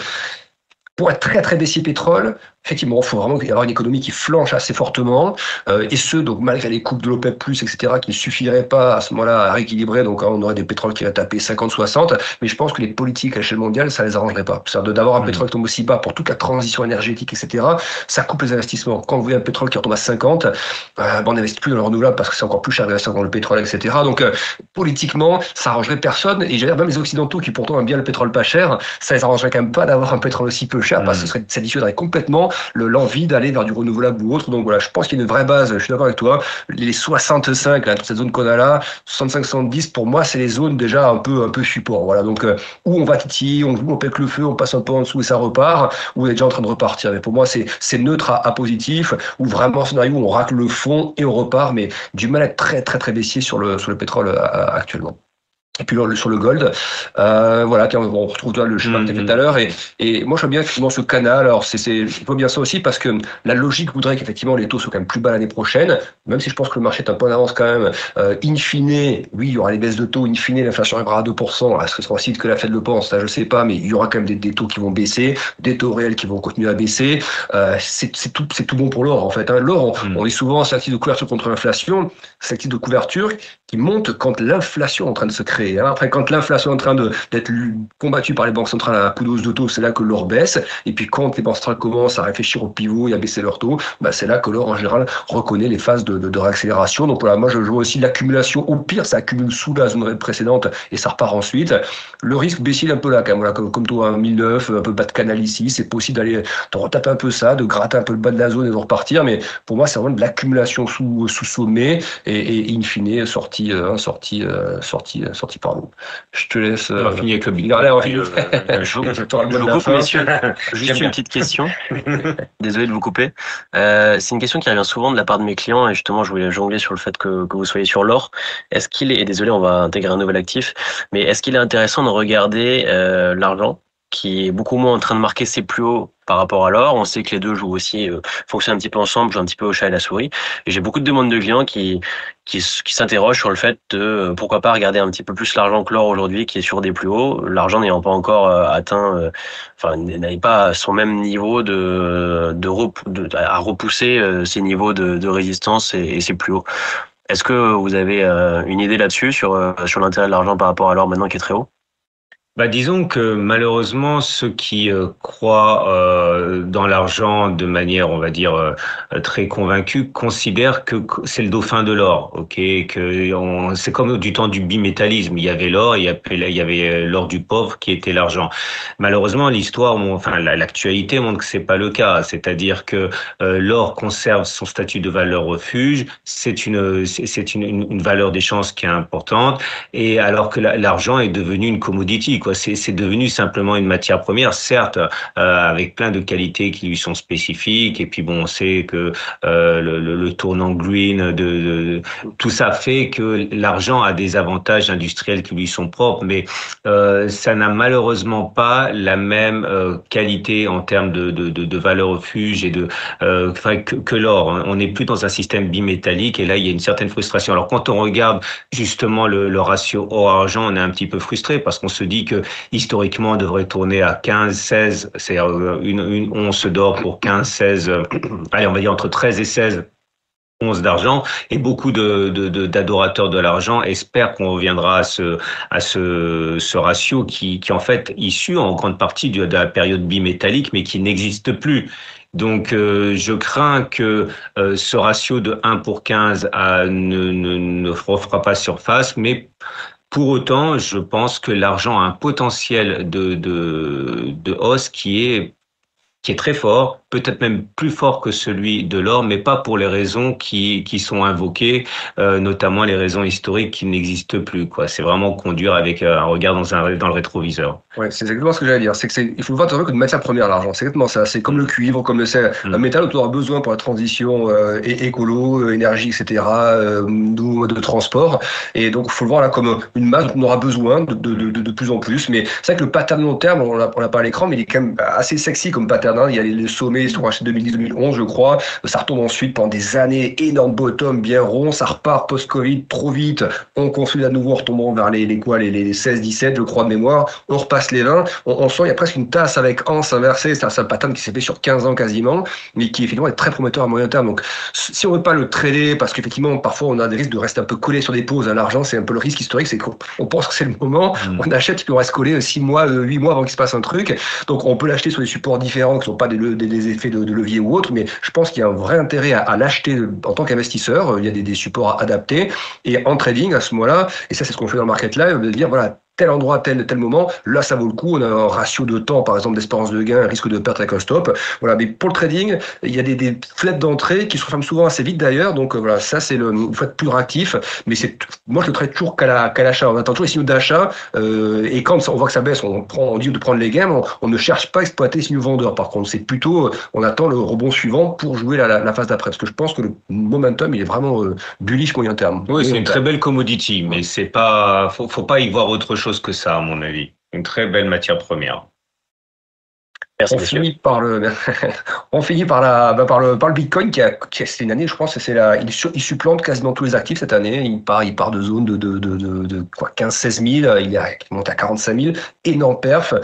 pour être très très baissier pétrole, effectivement, il faut vraiment y avoir une économie qui flanche assez fortement, euh, et ce, donc malgré les coupes de l'OPEP+, etc., qui ne suffiraient pas à ce moment-là à rééquilibrer, donc hein, on aurait des pétroles qui va taper 50-60, mais je pense que les politiques à l'échelle mondiale, ça les arrangerait pas. C'est-à-dire d'avoir un mmh. pétrole qui tombe aussi bas pour toute la transition énergétique, etc., ça coupe les investissements. Quand vous voyez un pétrole qui retombe à 50, euh, on n'investit plus dans le renouvelable parce que c'est encore plus cher d'investir dans le pétrole, etc. Donc euh, politiquement, ça arrangerait personne, et j'ai même les Occidentaux qui pourtant aiment bien le pétrole pas cher, ça les arrangerait quand même pas d'avoir un pétrole aussi peu cher, parce que mmh. ça dissuaderait complètement l'envie d'aller vers du renouvelable ou autre. Donc voilà, je pense qu'il y a une vraie base, je suis d'accord avec toi. Les 65, là, cette zone qu'on a là, 65-70, pour moi, c'est les zones déjà un peu, un peu support. Voilà, donc euh, où on va titiller, on joue, on pète le feu, on passe un peu en dessous et ça repart, ou on est déjà en train de repartir. Mais pour moi, c'est neutre à, positif, ou vraiment scénario où on racle le fond et on repart, mais du mal à être très, très, très baissier sur le, sur le pétrole euh, actuellement. Et puis sur le gold, euh, voilà, on retrouve le chemin que tu fait tout à l'heure. Et, et moi, je vois bien effectivement ce canal. Alors, c'est, c'est, je vois bien ça aussi parce que la logique voudrait qu'effectivement les taux soient quand même plus bas l'année prochaine, même si je pense que le marché est un peu en avance quand même. Euh, in fine, oui, il y aura les baisses de taux. In fine, l'inflation arrivera à 2%. Est-ce que ce sera aussi que la Fed le pense Ça, je sais pas, mais il y aura quand même des, des taux qui vont baisser, des taux réels qui vont continuer à baisser. Euh, c'est, c'est tout, c'est tout bon pour l'or en fait. Hein. L'or, on, mm. on, est souvent c'est de couverture contre l'inflation, c'est de couverture qui monte quand l'inflation est en train de se créer. Hein. Après, quand l'inflation est en train d'être combattue par les banques centrales à la coup de taux, c'est là que l'or baisse. Et puis quand les banques centrales commencent à réfléchir au pivot et à baisser leur taux, bah, c'est là que l'or en général reconnaît les phases de, réaccélération. Donc voilà, moi je vois aussi l'accumulation. Au pire, ça accumule sous la zone précédente et ça repart ensuite. Le risque baissier un peu là, quand même. Comme, comme toi, 1009, un peu bas de canal ici, c'est possible d'aller de retaper un peu ça, de gratter un peu le bas de la zone et de repartir. Mais pour moi, c'est vraiment de l'accumulation sous, sommet et, et in fine sortie, euh, sortie, euh, sortie, sortie par nous. Je te laisse. On va finir avec le bilan. Je vous coupe, messieurs. Juste une petite question. Désolé de vous couper. Euh, c'est une question qui revient souvent de la part de mes clients et justement, je voulais jongler sur le fait que, que vous soyez sur l'or. Est-ce qu'il est, et désolé, on va intégrer un nouvel actif, mais est-ce qu'il est intéressant de regarder euh, l'argent? Qui est beaucoup moins en train de marquer ses plus hauts par rapport à l'or. On sait que les deux jouent aussi, euh, fonctionnent un petit peu ensemble, jouent un petit peu au chat et la souris. Et j'ai beaucoup de demandes de clients qui, qui, s'interrogent sur le fait de euh, pourquoi pas regarder un petit peu plus l'argent que l'or aujourd'hui, qui est sur des plus hauts. L'argent n'ayant pas encore euh, atteint, euh, enfin, n'ayant pas son même niveau de, de, à repousser ses niveaux de, de résistance et, et ses plus hauts. Est-ce que vous avez une idée là-dessus sur, sur l'intérêt de l'argent par rapport à l'or maintenant qui est très haut? Bah, disons que malheureusement, ceux qui euh, croient euh, dans l'argent de manière, on va dire, euh, très convaincue, considèrent que c'est le dauphin de l'or. Ok, que c'est comme du temps du bimétallisme. Il y avait l'or, il y avait, avait l'or du pauvre qui était l'argent. Malheureusement, l'histoire, enfin l'actualité montre que c'est pas le cas. C'est-à-dire que l'or conserve son statut de valeur refuge. C'est une, c'est une, une valeur d'échange qui est importante. Et alors que l'argent est devenu une commodity c'est devenu simplement une matière première, certes, euh, avec plein de qualités qui lui sont spécifiques. Et puis bon, on sait que euh, le, le, tournant green, de, de, tout ça fait que l'argent a des avantages industriels qui lui sont propres, mais euh, ça n'a malheureusement pas la même euh, qualité en termes de, de, de, valeur refuge et de euh, que, que l'or. On n'est plus dans un système bimétallique et là il y a une certaine frustration. Alors quand on regarde justement le, le ratio or-argent, on est un petit peu frustré parce qu'on se dit que historiquement devrait tourner à 15, 16, c'est une, une once d'or pour 15, 16, euh, allez, on va dire entre 13 et 16 onces d'argent et beaucoup de, d'adorateurs de, l'argent espèrent qu'on reviendra à ce à ce, ratio qui, qui en fait issu en grande partie de, la période bimétallique mais qui n'existe plus. Donc euh, je crains que euh, ce ratio de 1 pour 15 à, ne, ne, ne refera pas surface, mais pour autant, je pense que l'argent a un potentiel de, de, de hausse qui est, qui est très fort peut-être même plus fort que celui de l'or, mais pas pour les raisons qui, qui sont invoquées, euh, notamment les raisons historiques qui n'existent plus. Quoi. C'est vraiment conduire avec euh, un regard dans, un, dans le rétroviseur. Ouais, c'est exactement ce que j'allais dire. C'est que c'est, il faut le voir comme une matière première, l'argent. C'est exactement ça. C'est comme le cuivre, comme le, c'est mm. un métal dont on aura besoin pour la transition euh, écolo, euh, énergie, etc., euh, de transport. Et donc, il faut le voir là comme une masse dont on aura besoin de, de, de, de plus en plus. Mais c'est vrai que le pattern long terme, on l'a, on l'a pas à l'écran, mais il est quand même assez sexy comme pattern hein, il y a les, sommets, ils sont rachetés 2010-2011, je crois. Ça retombe ensuite pendant des années, énorme bottom, bien rond. Ça repart post-Covid trop vite. On construit à nouveau, retombant vers les, les quoi, les, les 16-17, je crois, de mémoire. On repasse les 20. On, sent, il y a presque une tasse avec Ans inversé. C'est un, pattern qui s'est fait sur 15 ans quasiment, mais qui effectivement est très prometteur à moyen terme. Donc, si on veut pas le trader, parce qu'effectivement, parfois, on a des risques de rester un peu collé sur des pauses. à L'argent, c'est un peu le risque historique, c'est qu'on pense que c'est le moment. Mm. On achète, puis on reste collé 6 mois, 8 mois avant qu'il se passe un truc. Donc, on peut l'acheter sur des supports différents qui sont pas des, effets de, levier ou autre, mais je pense qu'il y a un vrai intérêt à, l'acheter en tant qu'investisseur. Il y a des, des supports adaptés. Et en trading, à ce moment-là, et ça, c'est ce qu'on fait dans le market live, de dire, voilà, tel endroit, tel, tel moment, là ça vaut le coup. On a un ratio de temps, par exemple, d'espérance de gain, risque de perte avec un stop. Voilà, mais pour le trading, il y a des, des fenêtres d'entrée qui se referment souvent assez vite d'ailleurs. Donc euh, voilà, ça c'est le il faut être plus réactif. Mais c'est moi je le trade toujours qu'à l'achat. on attend toujours les signaux d'achat euh, et quand on voit que ça baisse, on prend on dit de prendre les gains. On, ne cherche pas à exploiter les signaux vendeurs. Par contre, c'est plutôt euh, on attend le rebond suivant pour jouer la, la, phase d'après. Parce que je pense que le momentum il est vraiment euh, bullish moyen terme. Oui, c'est une très belle commodity, mais c'est pas faut, faut pas y voir autre chose que ça, à mon avis. Une très belle matière première. Merci, on finit par le, on finit par la, bah, par le, par le Bitcoin qui a, qui c'est une année, je pense, c'est la, il, il, supplante quasiment tous les actifs cette année. Il part, il part de zone de, de, de, de, de quoi, 15, 16 000. Il, a, il monte à 45 000. Énorme perf.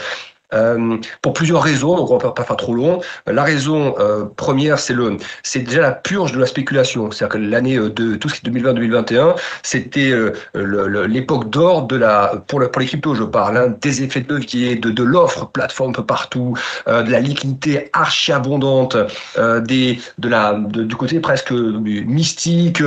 Euh, pour plusieurs raisons, donc on va pas faire trop long. La raison euh, première, c'est le, c'est déjà la purge de la spéculation. C'est-à-dire que l'année euh, de tout ce qui est 2020-2021, c'était l'époque d'or de la pour, le, pour les cryptos, je parle, hein, des effets de levier, de, de l'offre plateforme partout, de la liquidité archi abondante, des de la du côté presque mystique,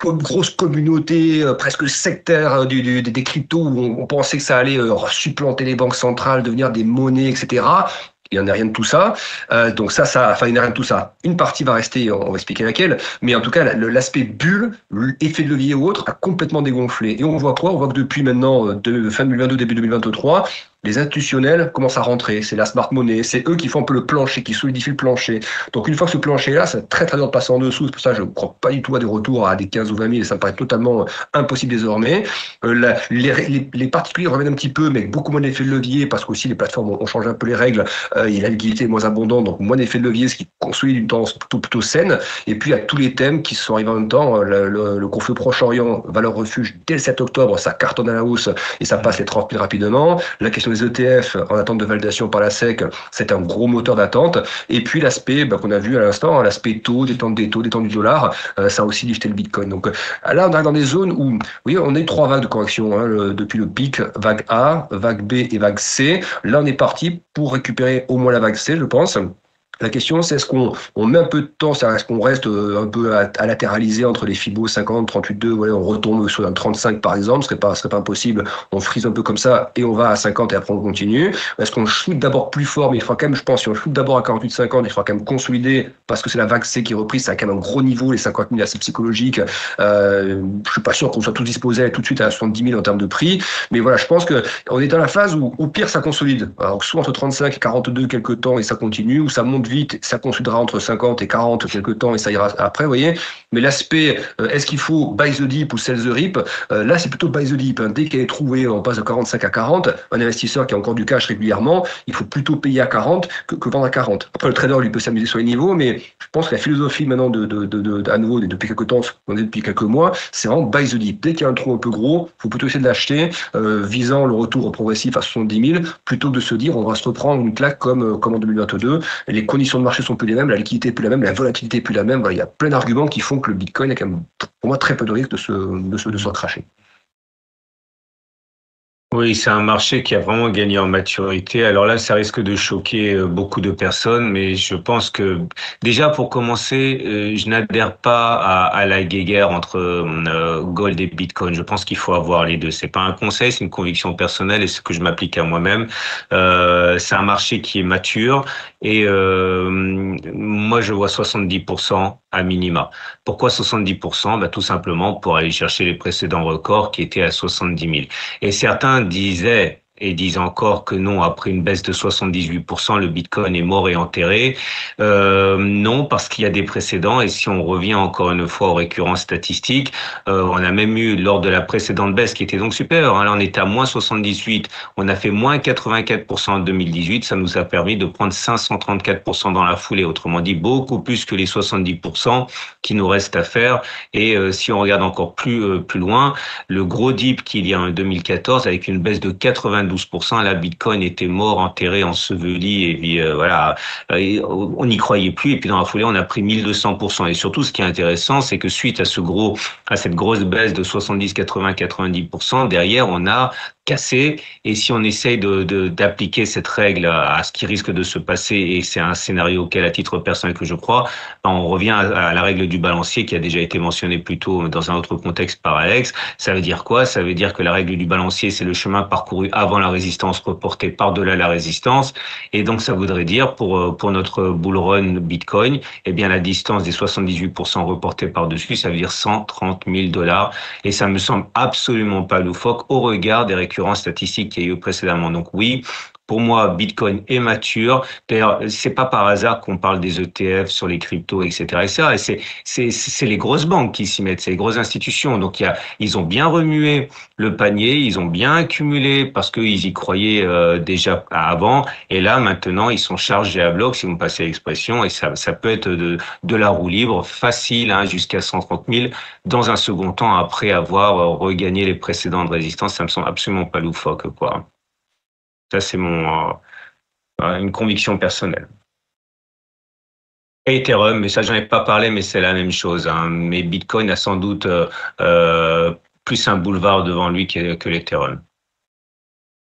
grosse communauté presque sectaire du, des cryptos où on, pensait que ça allait supplanter les banques centrales, devenir des monnaies, etc. Il n'y en a rien de tout ça. Euh, donc ça, ça, enfin, il n'y en a rien de tout ça. Une partie va rester, on va expliquer laquelle, mais en tout cas, l'aspect bulle, effet de levier ou autre, a complètement dégonflé. Et on voit quoi? On voit que depuis maintenant, euh, fin 2022, début 2023, les institutionnels commencent à rentrer. C'est la smart money. C'est eux qui font un peu le plancher, qui solidifient le plancher. Donc, une fois que ce plancher-là, c'est très, très dur de passer en dessous. C'est pour ça que je ne crois pas du tout à des retours à des 15 ou 20 000 et ça me paraît totalement euh, impossible désormais. Euh, les, particuliers reviennent un petit peu, mais avec beaucoup moins d'effet de levier parce qu'aussi les plateformes ont, changé un peu les règles euh, et la liquidité est moins abondante, donc moins d'effet de levier, ce qui consolide une tendance plutôt, saine. Et puis, a tous les thèmes qui sont arrivés en même temps. Le, le, conflit Proche-Orient, valeur refuge, dès le 7 octobre, ça cartonne à la hausse et ça passe les 30 000 rapidement. La question des ETF, en attente de validation par la SEC, c'est un gros moteur d'attente. Et puis l'aspect bah, qu'on a vu à l'instant, l'aspect taux, détente des taux, détente du dollar, euh, ça a aussi lifté le Bitcoin. Donc euh, là, on est dans des zones où, oui, on a eu trois vagues de correction hein, depuis le pic, vague A, vague B et vague C. Là, on est parti pour récupérer au moins la vague C, je pense. La question, c'est est-ce qu'on on met un peu de temps, est-ce qu'on reste euh, un peu à, latéraliser entre les Fibos 50, 38, 2, voilà, on retombe sur un 35 par exemple, ce serait pas, serait pas impossible, on frise un peu comme ça et on va à 50 et après on continue. Est-ce qu'on shoot d'abord plus fort, mais il faudra quand même, je pense, si on shoot d'abord à 48, 50, il faudra quand même consolider parce que c'est la vague C qui est reprise, ça a quand même un gros niveau, les 50 000 assez psychologique. Euh, je suis pas sûr qu'on soit tous disposés tout de suite à 70 000 en termes de prix, mais voilà, je pense que on est dans la phase où au pire ça consolide. Alors soit entre 35 et 42 quelques temps et ça continue, ou ça monte vite, ça considérera entre 50 et 40 quelques temps et ça ira après, vous voyez. Mais l'aspect, euh, est-ce qu'il faut buy the dip ou sell the rip euh, Là, c'est plutôt buy the dip. Hein. Dès qu'elle est trouvée, on passe de 45 à 40. Un investisseur qui a encore du cash régulièrement, il faut plutôt payer à 40 que, vendre à 40. Après, le trader, lui, peut s'amuser sur les niveaux, mais je pense que la philosophie maintenant de, de, de, à nouveau, depuis quelques temps, qu'on est depuis quelques mois, c'est vraiment buy the dip. Dès qu'il y a un trou un peu gros, il faut plutôt essayer de l'acheter, euh, visant le retour progressif à 70 000, plutôt que de se dire on va se reprendre une claque comme, comme en 2022. Les conditions de marché sont plus les mêmes, la liquidité est plus la même, la volatilité est plus la même. il y a plein d'arguments qui font que le Bitcoin a quand même, pour moi, très peu de risque de se, de se, de se recracher. Oui, c'est un marché qui a vraiment gagné en maturité. Alors là, ça risque de choquer euh, beaucoup de personnes, mais je pense que déjà pour commencer, euh, je n'adhère pas à, la guéguerre entre euh, gold et bitcoin. Je pense qu'il faut avoir les deux. C'est pas un conseil, c'est une conviction personnelle et ce que je m'applique à moi-même. c'est un marché qui est mature et moi je vois 70% à minima. Pourquoi 70% bah, Tout simplement pour aller chercher les précédents records qui étaient à 70 000. Et certains disaient et disent encore que non, après une baisse de 78%, le Bitcoin est mort et enterré. Euh, non, parce qu'il y a des précédents, et si on revient encore une fois aux récurrences statistiques, euh, on a même eu, lors de la précédente baisse, qui était donc supérieure, hein, là on était à moins 78, on a fait moins 84% en 2018, ça nous a permis de prendre 534% dans la foulée, autrement dit beaucoup plus que les 70% qui nous restent à faire, et euh, si on regarde encore plus, euh, plus loin, le gros dip qu'il y a en 2014, avec une baisse de 80 12%, la Bitcoin était mort, enterré, enseveli, et puis euh, voilà, euh, on n'y croyait plus. Et puis dans la foulée, on a pris 1200%. Et surtout, ce qui est intéressant, c'est que suite à ce gros, à cette grosse baisse de 70, 80, 90%, derrière, on a cassé. Et si on essaye d'appliquer cette règle à ce qui risque de se passer, et c'est un scénario auquel, à titre personnel, que je crois, ben, on revient à, la règle du balancier qui a déjà été mentionnée plus tôt dans un autre contexte par Alex. Ça veut dire quoi? Ça veut dire que la règle du balancier, c'est le chemin parcouru avant la résistance reporté par-delà la résistance. Et donc, ça voudrait dire, pour, euh, pour notre bull run Bitcoin, eh bien, la distance des 78% reportés par-dessus, ça veut dire 130 000 dollars. Et ça me semble absolument pas loufoque au regard des récurrences statistiques qu'il y a eu précédemment. Donc oui, pour moi, Bitcoin est mature. D'ailleurs, c'est pas par hasard qu'on parle des ETF sur les cryptos, etc., etc. Et c'est, les grosses banques qui s'y mettent, c'est les grosses institutions. Donc, y a, ils ont bien remué le panier, ils ont bien accumulé parce qu'ils y croyaient euh, déjà avant. Et là, maintenant, ils sont chargés à bloc, si vous me passez l'expression, et ça, ça peut être de, de la roue libre, facile, hein, jusqu'à 130 000 dans un second temps après avoir euh, regagné les précédentes résistances. Ça me semble absolument pas loufoque, quoi. Ça, c'est mon euh, une conviction personnelle. Et Ethereum, mais ça, j'en ai pas parlé, mais c'est la même chose. Hein. Mais Bitcoin a sans doute euh, euh, plus un boulevard devant lui que, que l'Ethereum.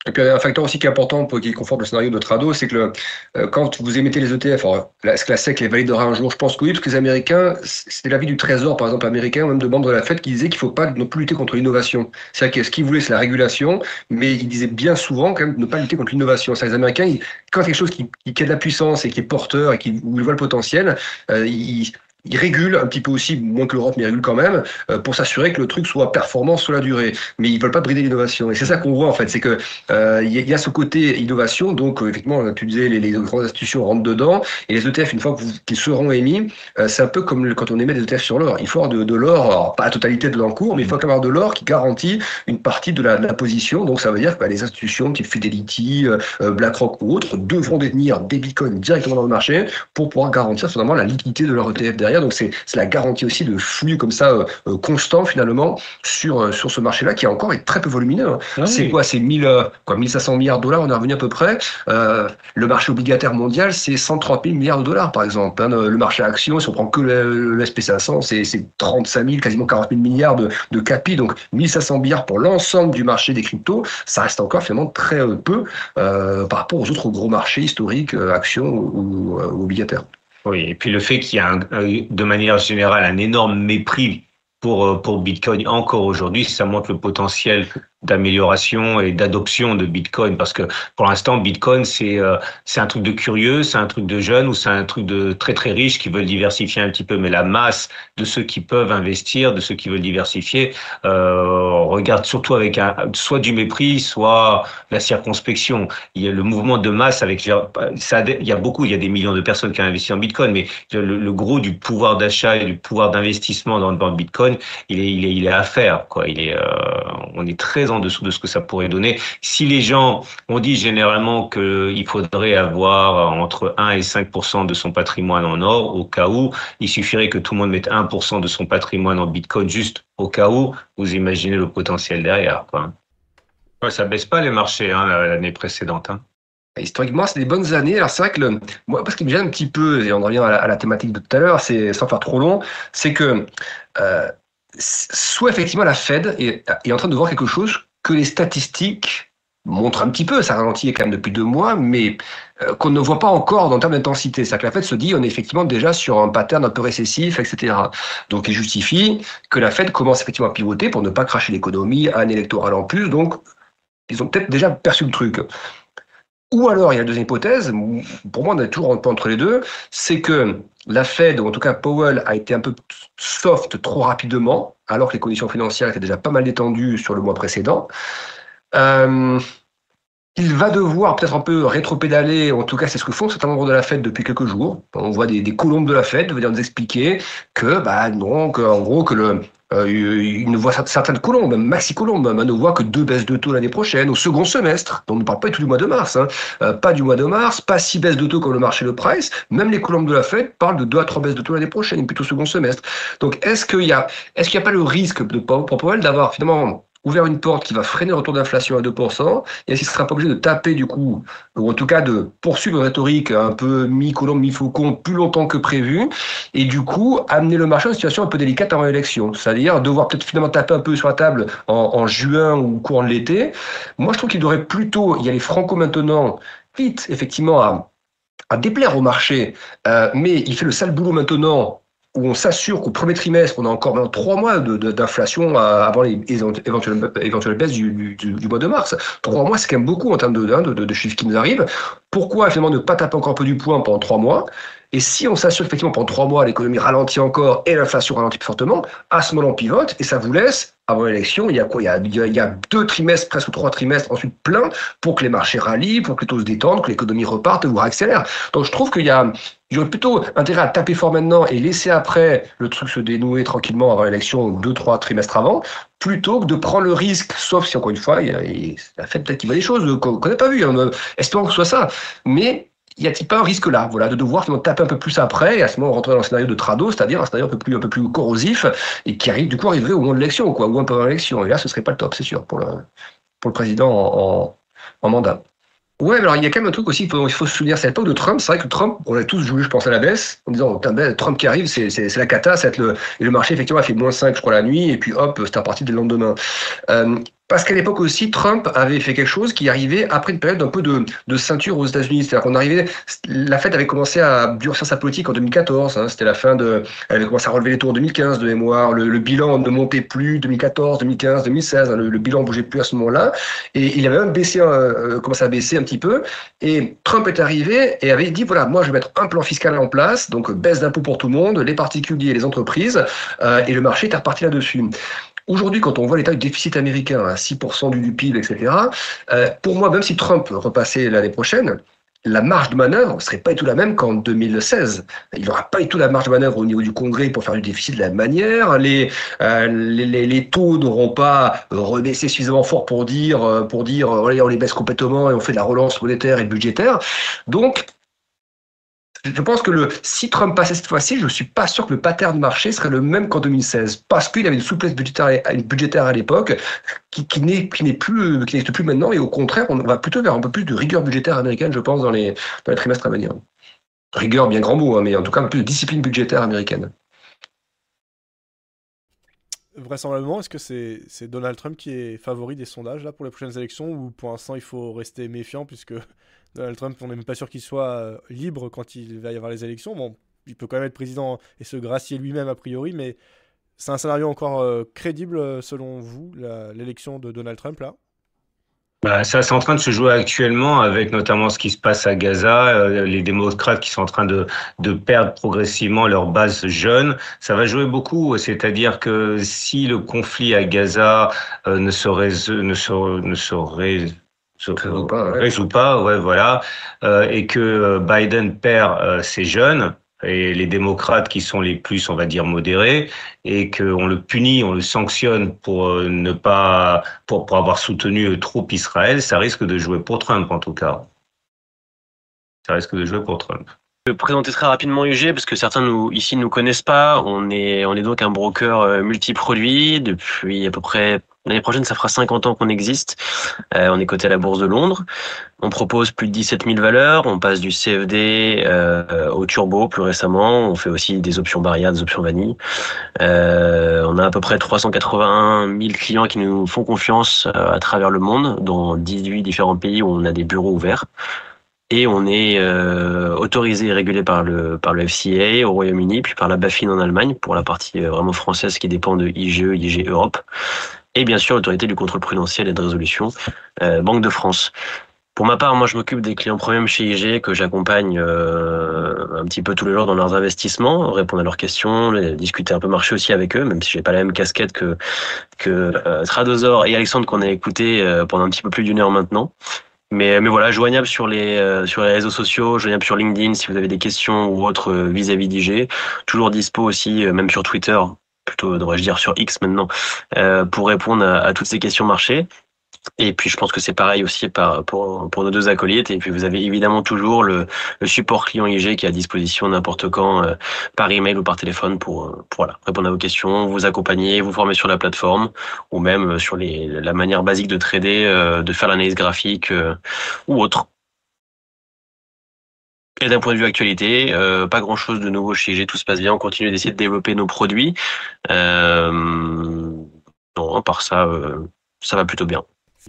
Et puis un facteur aussi qui est important pour qui conforte le scénario de Trado, c'est que euh, quand vous émettez les ETF, est-ce que la SEC les validera un jour? Je pense que oui, parce que les Américains, c'était l'avis du Trésor, par exemple américain, ou même de membres de la Fed, qui disaient qu'il ne faut pas non plus lutter contre l'innovation. C'est-à-dire que ce qu'ils voulaient, c'est la régulation, mais ils disaient bien souvent quand même de ne pas lutter contre l'innovation. C'est-à-dire les Américains, quand quelque chose qui, qui, a de la puissance et qui est porteur et qui, où ils voient le potentiel, euh, ils il régule un petit peu aussi, moins que l'Europe, mais il régule quand même, euh, pour s'assurer que le truc soit performant sur la durée. Mais ils veulent pas brider l'innovation. Et c'est ça qu'on voit en fait, c'est que euh, il y, a ce côté innovation. Donc euh, effectivement, tu disais, les, les, grandes institutions rentrent dedans, et les ETF, une fois qu'ils seront émis, c'est un peu comme quand on émet des ETF sur l'or. Il faut avoir de, l'or, pas la totalité de l'encours, mais il faut avoir de l'or qui garantit une partie de la, de la position. Donc ça veut dire que bah, les institutions type Fidelity, BlackRock ou autres devront détenir des bitcoins directement dans le marché pour pouvoir garantir finalement la liquidité de leur ETF derrière donc c'est la garantie aussi de flux comme ça euh, euh, constant finalement sur euh, sur ce marché-là qui encore est très peu volumineux. Hein. Ah c'est quoi? C'est 1000 quoi 1500 milliards de dollars. On est revenu à peu près. le marché obligataire mondial, c'est 130 000 milliards de dollars par exemple. Hein. Le marché action, si on prend que le, SP500, c'est 35 000, quasiment 40 000 milliards de, de capi. Donc 1500 milliards pour l'ensemble du marché des cryptos, ça reste encore finalement très peu par rapport aux autres gros marchés historiques, actions ou obligataires. Oui, et puis le fait qu'il y a de manière générale un énorme mépris pour, euh, pour Bitcoin encore aujourd'hui, ça montre le potentiel d'amélioration et d'adoption de Bitcoin parce que pour l'instant Bitcoin c'est euh, c'est un truc de curieux, c'est un truc de jeunes ou c'est un truc de très très riche qui veulent diversifier un petit peu mais la masse de ceux qui peuvent investir, de ceux qui veulent diversifier euh, regarde surtout avec un soit du mépris, soit la circonspection. Il y a le mouvement de masse avec ça il y a beaucoup, il y a des millions de personnes qui ont investi en Bitcoin mais le, gros du pouvoir d'achat et du pouvoir d'investissement dans, dans Bitcoin, il est il est il est à faire quoi, il est euh, on est très en dessous de ce que ça pourrait donner. Si les gens ont dit généralement qu'il faudrait avoir entre 1 et 5% de son patrimoine en or, au cas où, il suffirait que tout le monde mette 1% de son patrimoine en bitcoin juste au cas où, vous imaginez le potentiel derrière. Quoi. Ça baisse pas les marchés hein, l'année précédente. Hein. Historiquement, c'est des bonnes années. Alors c'est vrai que le, moi, parce qu'il me gêne un petit peu, et on revient à la, thématique de tout à l'heure, c'est sans faire trop long, c'est que euh, soit effectivement la Fed est, en train de voir quelque chose que les statistiques montrent un petit peu, ça ralentit quand même depuis deux mois, mais euh, qu'on ne voit pas encore en termes d'intensité. C'est-à-dire que la Fed se dit, on est effectivement déjà sur un pattern un peu récessif, etc. Donc il justifie que la Fed commence effectivement à pivoter pour ne pas cracher l'économie, un électoral en plus, donc ils ont peut-être déjà perçu le truc. Ou alors, il y a la deuxième hypothèse, pour moi on est toujours un entre les deux, c'est que la Fed, ou en tout cas Powell, a été un peu soft trop rapidement, alors que les conditions financières étaient déjà pas mal détendues sur le mois précédent. Euh, il va devoir peut-être un peu rétro-pédaler, en tout cas c'est ce que font certains membres de la Fed depuis quelques jours. On voit des, des colombes de la Fed venir nous expliquer que, bah non, que, en gros, que le, euh, il ne voit certaines colombes, maxi colombes, hein, ne voit que deux baisses de taux l'année prochaine, au second semestre. On ne parle pas du tout du mois de mars, hein. euh, pas du mois de mars, pas six baisses de taux comme le marché le price. Même les colombes de la Fed parlent de deux à trois baisses de taux l'année prochaine, plutôt second semestre. Donc est-ce qu'il y a, n'y a pas le risque de Powell d'avoir finalement ouvert une porte qui va freiner le retour d'inflation à 2%, et est-ce ne sera pas obligé de taper du coup, ou en tout cas de poursuivre une rhétorique un peu mi-colombe, mi-faucon, plus longtemps que prévu, et du coup amener le marché à une situation un peu délicate avant l'élection, c'est-à-dire devoir peut-être finalement taper un peu sur la table en, juin ou courant de l'été. Moi je trouve qu'il devrait plutôt y aller franco maintenant, vite effectivement à à déplaire au marché, euh, mais il fait le sale boulot maintenant où on s'assure qu'au premier trimestre, on a encore trois mois d'inflation avant les éventuelles, baisses du, mois de mars. Trois mois, c'est quand même beaucoup en termes hein, de, chiffres qui nous arrivent. Pourquoi finalement ne pas taper encore un peu du poing pendant trois mois? Et si on s'assure effectivement pendant trois mois l'économie ralentit encore et l'inflation ralentit fortement, à ce moment on pivote et ça vous laisse avant l'élection, il y a quoi? Il y a, il y a, deux trimestres, presque trois trimestres ensuite plein pour que les marchés rallient, pour que les taux se détendent, que l'économie reparte ou accélère. Donc je trouve qu'il y a il aurait plutôt intérêt à taper fort maintenant et laisser après le truc se dénouer tranquillement avant l'élection, deux, trois trimestres avant, plutôt que de prendre le risque, sauf si encore une fois, il, y a, fait peut-être qu'il va des choses qu'on n'a pas vues, hein, espérons que ce soit ça. Mais y a-t-il pas un risque là, voilà, de devoir taper un peu plus après et à ce moment rentrer dans un scénario de trado, c'est-à-dire un scénario un peu plus un peu plus corrosif et qui arrive du coup arriverait au moment de l'élection, quoi, ou un peu avant l'élection. Et là, ce serait pas le top, c'est sûr, pour le pour le président en, en, mandat. Ouais, alors il y a quand même un truc aussi, il faut, faut se souvenir, c'est l'époque de Trump, c'est vrai que Trump, on a tous joué, je pense, à la baisse, en disant, ben, Trump qui arrive, c'est la cata, c'est le, et le marché, effectivement, a fait moins 5, je crois, la nuit, et puis hop, c'est reparti dès le lendemain. Euh, parce qu'à l'époque aussi, Trump avait fait quelque chose qui arrivait après une période un peu de, de ceinture aux États-Unis. C'est-à-dire qu'on arrivait, la fête avait commencé à durcir sa politique en 2014. Hein, C'était la fin de, elle avait commencé à relever les taux en 2015 de mémoire. Le, le bilan ne montait plus 2014, 2015, 2016. le, le, bilan bougeait plus à ce moment-là. Et il avait même baissé, euh, euh, commencé à baisser un petit peu. Et Trump est arrivé et avait dit voilà, moi je vais mettre un plan fiscal en place, donc baisse d'impôts pour tout le monde, les particuliers les entreprises, euh, et le marché est reparti là-dessus. Aujourd'hui, quand on voit l'état du déficit américain à 6% du, PIB, etc., euh, pour moi, même si Trump repassait l'année prochaine, la marge de manœuvre ne serait pas du tout la même qu'en 2016. Il n'aura pas du tout la marge de manœuvre au niveau du Congrès pour faire du déficit de la même manière. Les, euh, les, les, taux n'auront pas rebaissé suffisamment fort pour dire, euh, pour dire, on les baisse complètement et on fait de la relance monétaire et budgétaire. Donc, je pense que si Trump passait cette fois-ci, je ne suis pas sûr que le pattern de marché serait le même qu'en 2016, parce qu'il avait une souplesse budgétaire, budgétaire à l'époque qui, qui plus qui n'existe plus maintenant, et au contraire, on va plutôt vers un peu plus de rigueur budgétaire américaine, je pense, dans les, dans les trimestres à venir. Rigueur, bien grand mot, hein, mais en tout cas un peu plus de discipline budgétaire américaine. Vraisemblablement, est-ce que c'est Donald Trump qui est favori des sondages là pour les prochaines élections ou pour l'instant il faut rester méfiant puisque Donald Trump, on n'est même pas sûr qu'il soit euh, libre quand il va y avoir les élections. Bon, il peut quand même être président et se gracier lui-même a priori, mais c'est un scénario encore euh, crédible euh, selon vous, l'élection de Donald Trump là? Bah, ça, c'est en train de se jouer actuellement avec notamment ce qui se passe à Gaza, les démocrates qui sont en train de, de perdre progressivement leur base jeune. Ça va jouer beaucoup, c'est-à-dire que si le conflit à Gaza ne serait ne serait, ne serait résout pas, ouais. résout pas, ouais, voilà, euh, et que euh, Biden perd euh, ses jeunes et les démocrates qui sont les plus, on va dire, modérés, et qu'on le punit, on le sanctionne pour euh, ne pas, pour, pour avoir soutenu trop Israël, ça risque de jouer pour Trump en tout cas. Ça risque de jouer pour Trump. Je vais présenter très rapidement UG parce que certains nous, ici ne nous connaissent pas. On est, on est donc un broker multiproduit depuis à peu près L'année prochaine, ça fera 50 ans qu'on existe. Euh, on est coté à la Bourse de Londres. On propose plus de 17 000 valeurs. On passe du CFD euh, au turbo plus récemment. On fait aussi des options barrières, des options vanille. Euh, on a à peu près 381 000 clients qui nous font confiance euh, à travers le monde, dans 18 différents pays où on a des bureaux ouverts. Et on est euh, autorisé et régulé par le par le FCA au Royaume-Uni, puis par la BaFin en Allemagne pour la partie vraiment française qui dépend de IGE, IG Europe et bien sûr l'autorité du contrôle prudentiel et de résolution, euh, Banque de France. Pour ma part, moi, je m'occupe des clients premium chez IG que j'accompagne euh, un petit peu tous les jours dans leurs investissements, répondre à leurs questions, discuter un peu marché aussi avec eux, même si j'ai pas la même casquette que que euh, Tradosor et Alexandre qu'on a écouté euh, pendant un petit peu plus d'une heure maintenant. mais, mais voilà, joignable sur les, sur les réseaux sociaux, joignable sur LinkedIn si vous avez des questions ou autres vis-à-vis d'IG. Toujours dispo aussi, même sur Twitter, plutôt devrais-je dire sur X maintenant, pour répondre à, à toutes ces questions marché. Et puis je pense que c'est pareil aussi pour, pour nos deux acolytes. Et puis vous avez évidemment toujours le, le support client IG qui est à disposition n'importe quand euh, par email ou par téléphone pour, euh, pour voilà, répondre à vos questions, vous accompagner, vous former sur la plateforme ou même euh, sur les, la manière basique de trader, de faire l'analyse graphique ou autre. Et d'un point de vue actualité, pas grand chose de nouveau chez IG, tout se passe bien, on continue d'essayer de développer nos produits. Euh, non, par ça, ça va plutôt bien.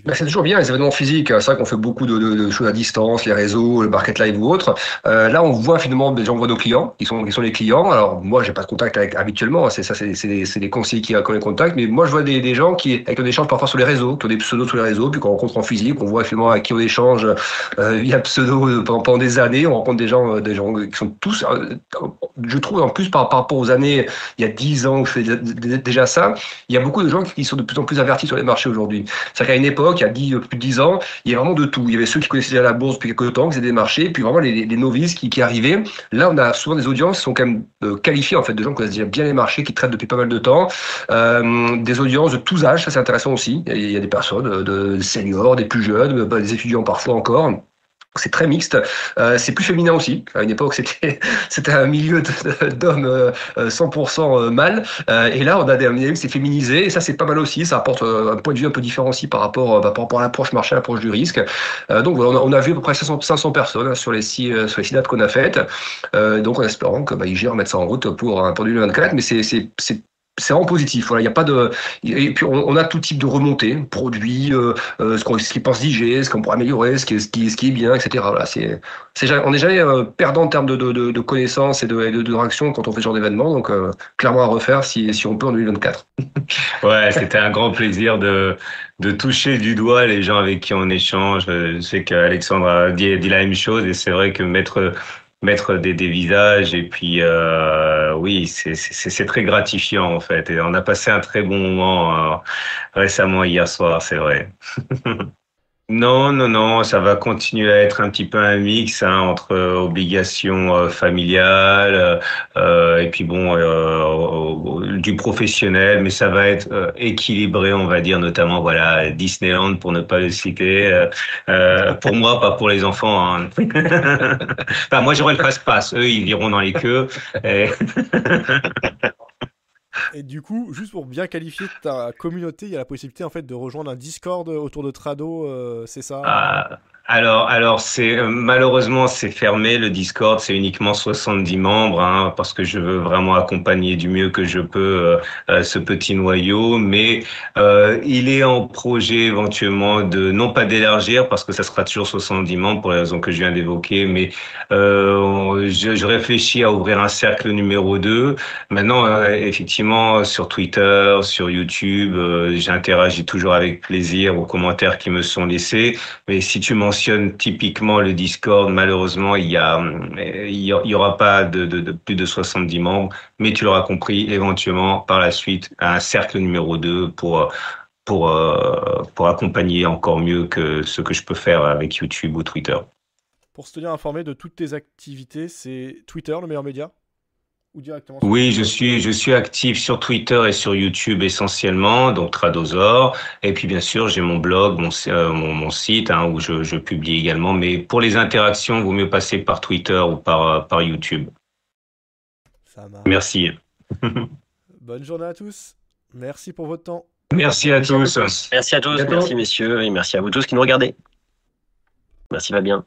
Ben, c'est toujours bien les événements physiques. C'est vrai qu'on fait beaucoup de, choses à distance, les réseaux, le market live ou autre. Euh, là, on voit finalement, on voit nos clients, qui sont, qui sont les clients. Alors, moi, j'ai pas de contact habituellement. C'est ça, c'est, c'est, des, c'est des conseillers qui, ont les contacts. Mais moi, je vois des, des gens qui, avec on échange parfois sur les réseaux, qui ont des pseudos sur les réseaux, puis qu'on rencontre en physique, on voit finalement avec qui on échange euh, via pseudo pendant, pendant, des années. On rencontre des gens, euh, des gens qui sont tous, euh, je trouve, en plus, par, rapport aux années, il y a dix ans, je fais déjà ça. Il y a beaucoup de gens qui sont de plus en plus avertis sur les marchés aujourd'hui. C'est-à-dire qu'à une époque, il y a dix, plus de ans, il y a vraiment de tout. Il y avait ceux qui connaissaient déjà la bourse depuis quelques temps, qui faisaient des marchés, puis vraiment les, novices qui, arrivaient. Là, on a souvent des audiences qui sont quand même euh, qualifiées, en fait, de gens qui connaissent déjà bien les marchés, qui traitent depuis pas mal de temps. Euh, des audiences de tous âges, ça c'est intéressant aussi. Il y, a, des personnes, euh, de seniors, des plus jeunes, des étudiants parfois encore. C'est très mixte. Euh, c'est plus féminin aussi. À une époque, c'était c'était un milieu d'hommes euh, 100% euh, mâles. Euh, et là, on a des c'est féminisé. Et ça, c'est pas mal aussi. Ça apporte un point de vue un peu différent aussi par rapport, par rapport à l'approche marché, l'approche du risque. donc, on a, on a, vu à peu près 500, 500 personnes hein, sur les six sur les six dates qu'on a faites. donc, en espérant que bah, ils gèrent mettre ça en route pour pour 2024. Mais c'est c'est vraiment positif. Il y a pas de. Et puis on, a tout type de remontées, produits, euh, euh ce qu'on ce qu'ils pensent d'IG, ce qu'on pourrait améliorer, ce qui ce ce qui est bien, etc. Voilà, c'est, c'est on n'est jamais euh, perdant en termes de, de, de, de connaissances et de, de, de réaction quand on fait ce genre d'événement. Donc clairement à refaire si, si on peut en 2024. ouais, c'était un grand plaisir de de toucher du doigt les gens avec qui on échange. Je sais qu'Alexandre a dit la même chose et c'est vrai que mettre mettre des, des visages et puis euh, oui c'est très gratifiant en fait. Et on a passé un très bon moment euh, récemment hier soir c'est vrai Non, non, non, ça va continuer à être un petit peu un mix hein, entre euh, obligations euh, familiales euh, et puis bon du professionnel, mais ça va être équilibré, on va dire, notamment voilà Disneyland pour ne pas le citer. pour moi, pas pour les enfants. Hein. enfin, moi j'aurais le passe-passe, eux ils iront dans les queues. Et du coup, juste pour bien qualifier ta communauté, il y a la possibilité en fait de rejoindre un Discord autour de Trado, euh, c'est ça? Ah, alors, alors c'est euh, malheureusement c'est fermé le Discord, c'est uniquement 70 membres hein, parce que je veux vraiment accompagner du mieux que je peux euh, euh, ce petit noyau, mais euh, il est en projet éventuellement de non pas d'élargir parce que ça sera toujours 70 membres pour les raisons que je viens d'évoquer, mais je, je, réfléchis à ouvrir un cercle numéro 2. Maintenant, effectivement, sur Twitter, sur YouTube, j'interagis toujours avec plaisir aux commentaires qui me sont laissés, mais si tu mentionnes typiquement le Discord, malheureusement, il y aura pas de, de, plus de 70 membres, mais tu l'auras compris, éventuellement, par la suite, un cercle numéro 2 pour, pour, euh, pour accompagner encore mieux que ce que je peux faire avec YouTube ou Twitter. Pour se tenir informé de toutes tes activités, c'est Twitter le meilleur média? Oui, je suis, je suis actif sur Twitter et sur YouTube essentiellement, donc Tradosor. Et puis bien sûr, j'ai mon blog, mon, euh, mon, site hein, où je, je, publie également. Mais pour les interactions, il vaut mieux passer par Twitter ou par, euh, par YouTube. Ça Merci. Bonne journée à tous. Merci pour votre temps. Merci à tous. Merci à tous, merci messieurs, et merci à vous tous qui nous regardez. Merci Fabien.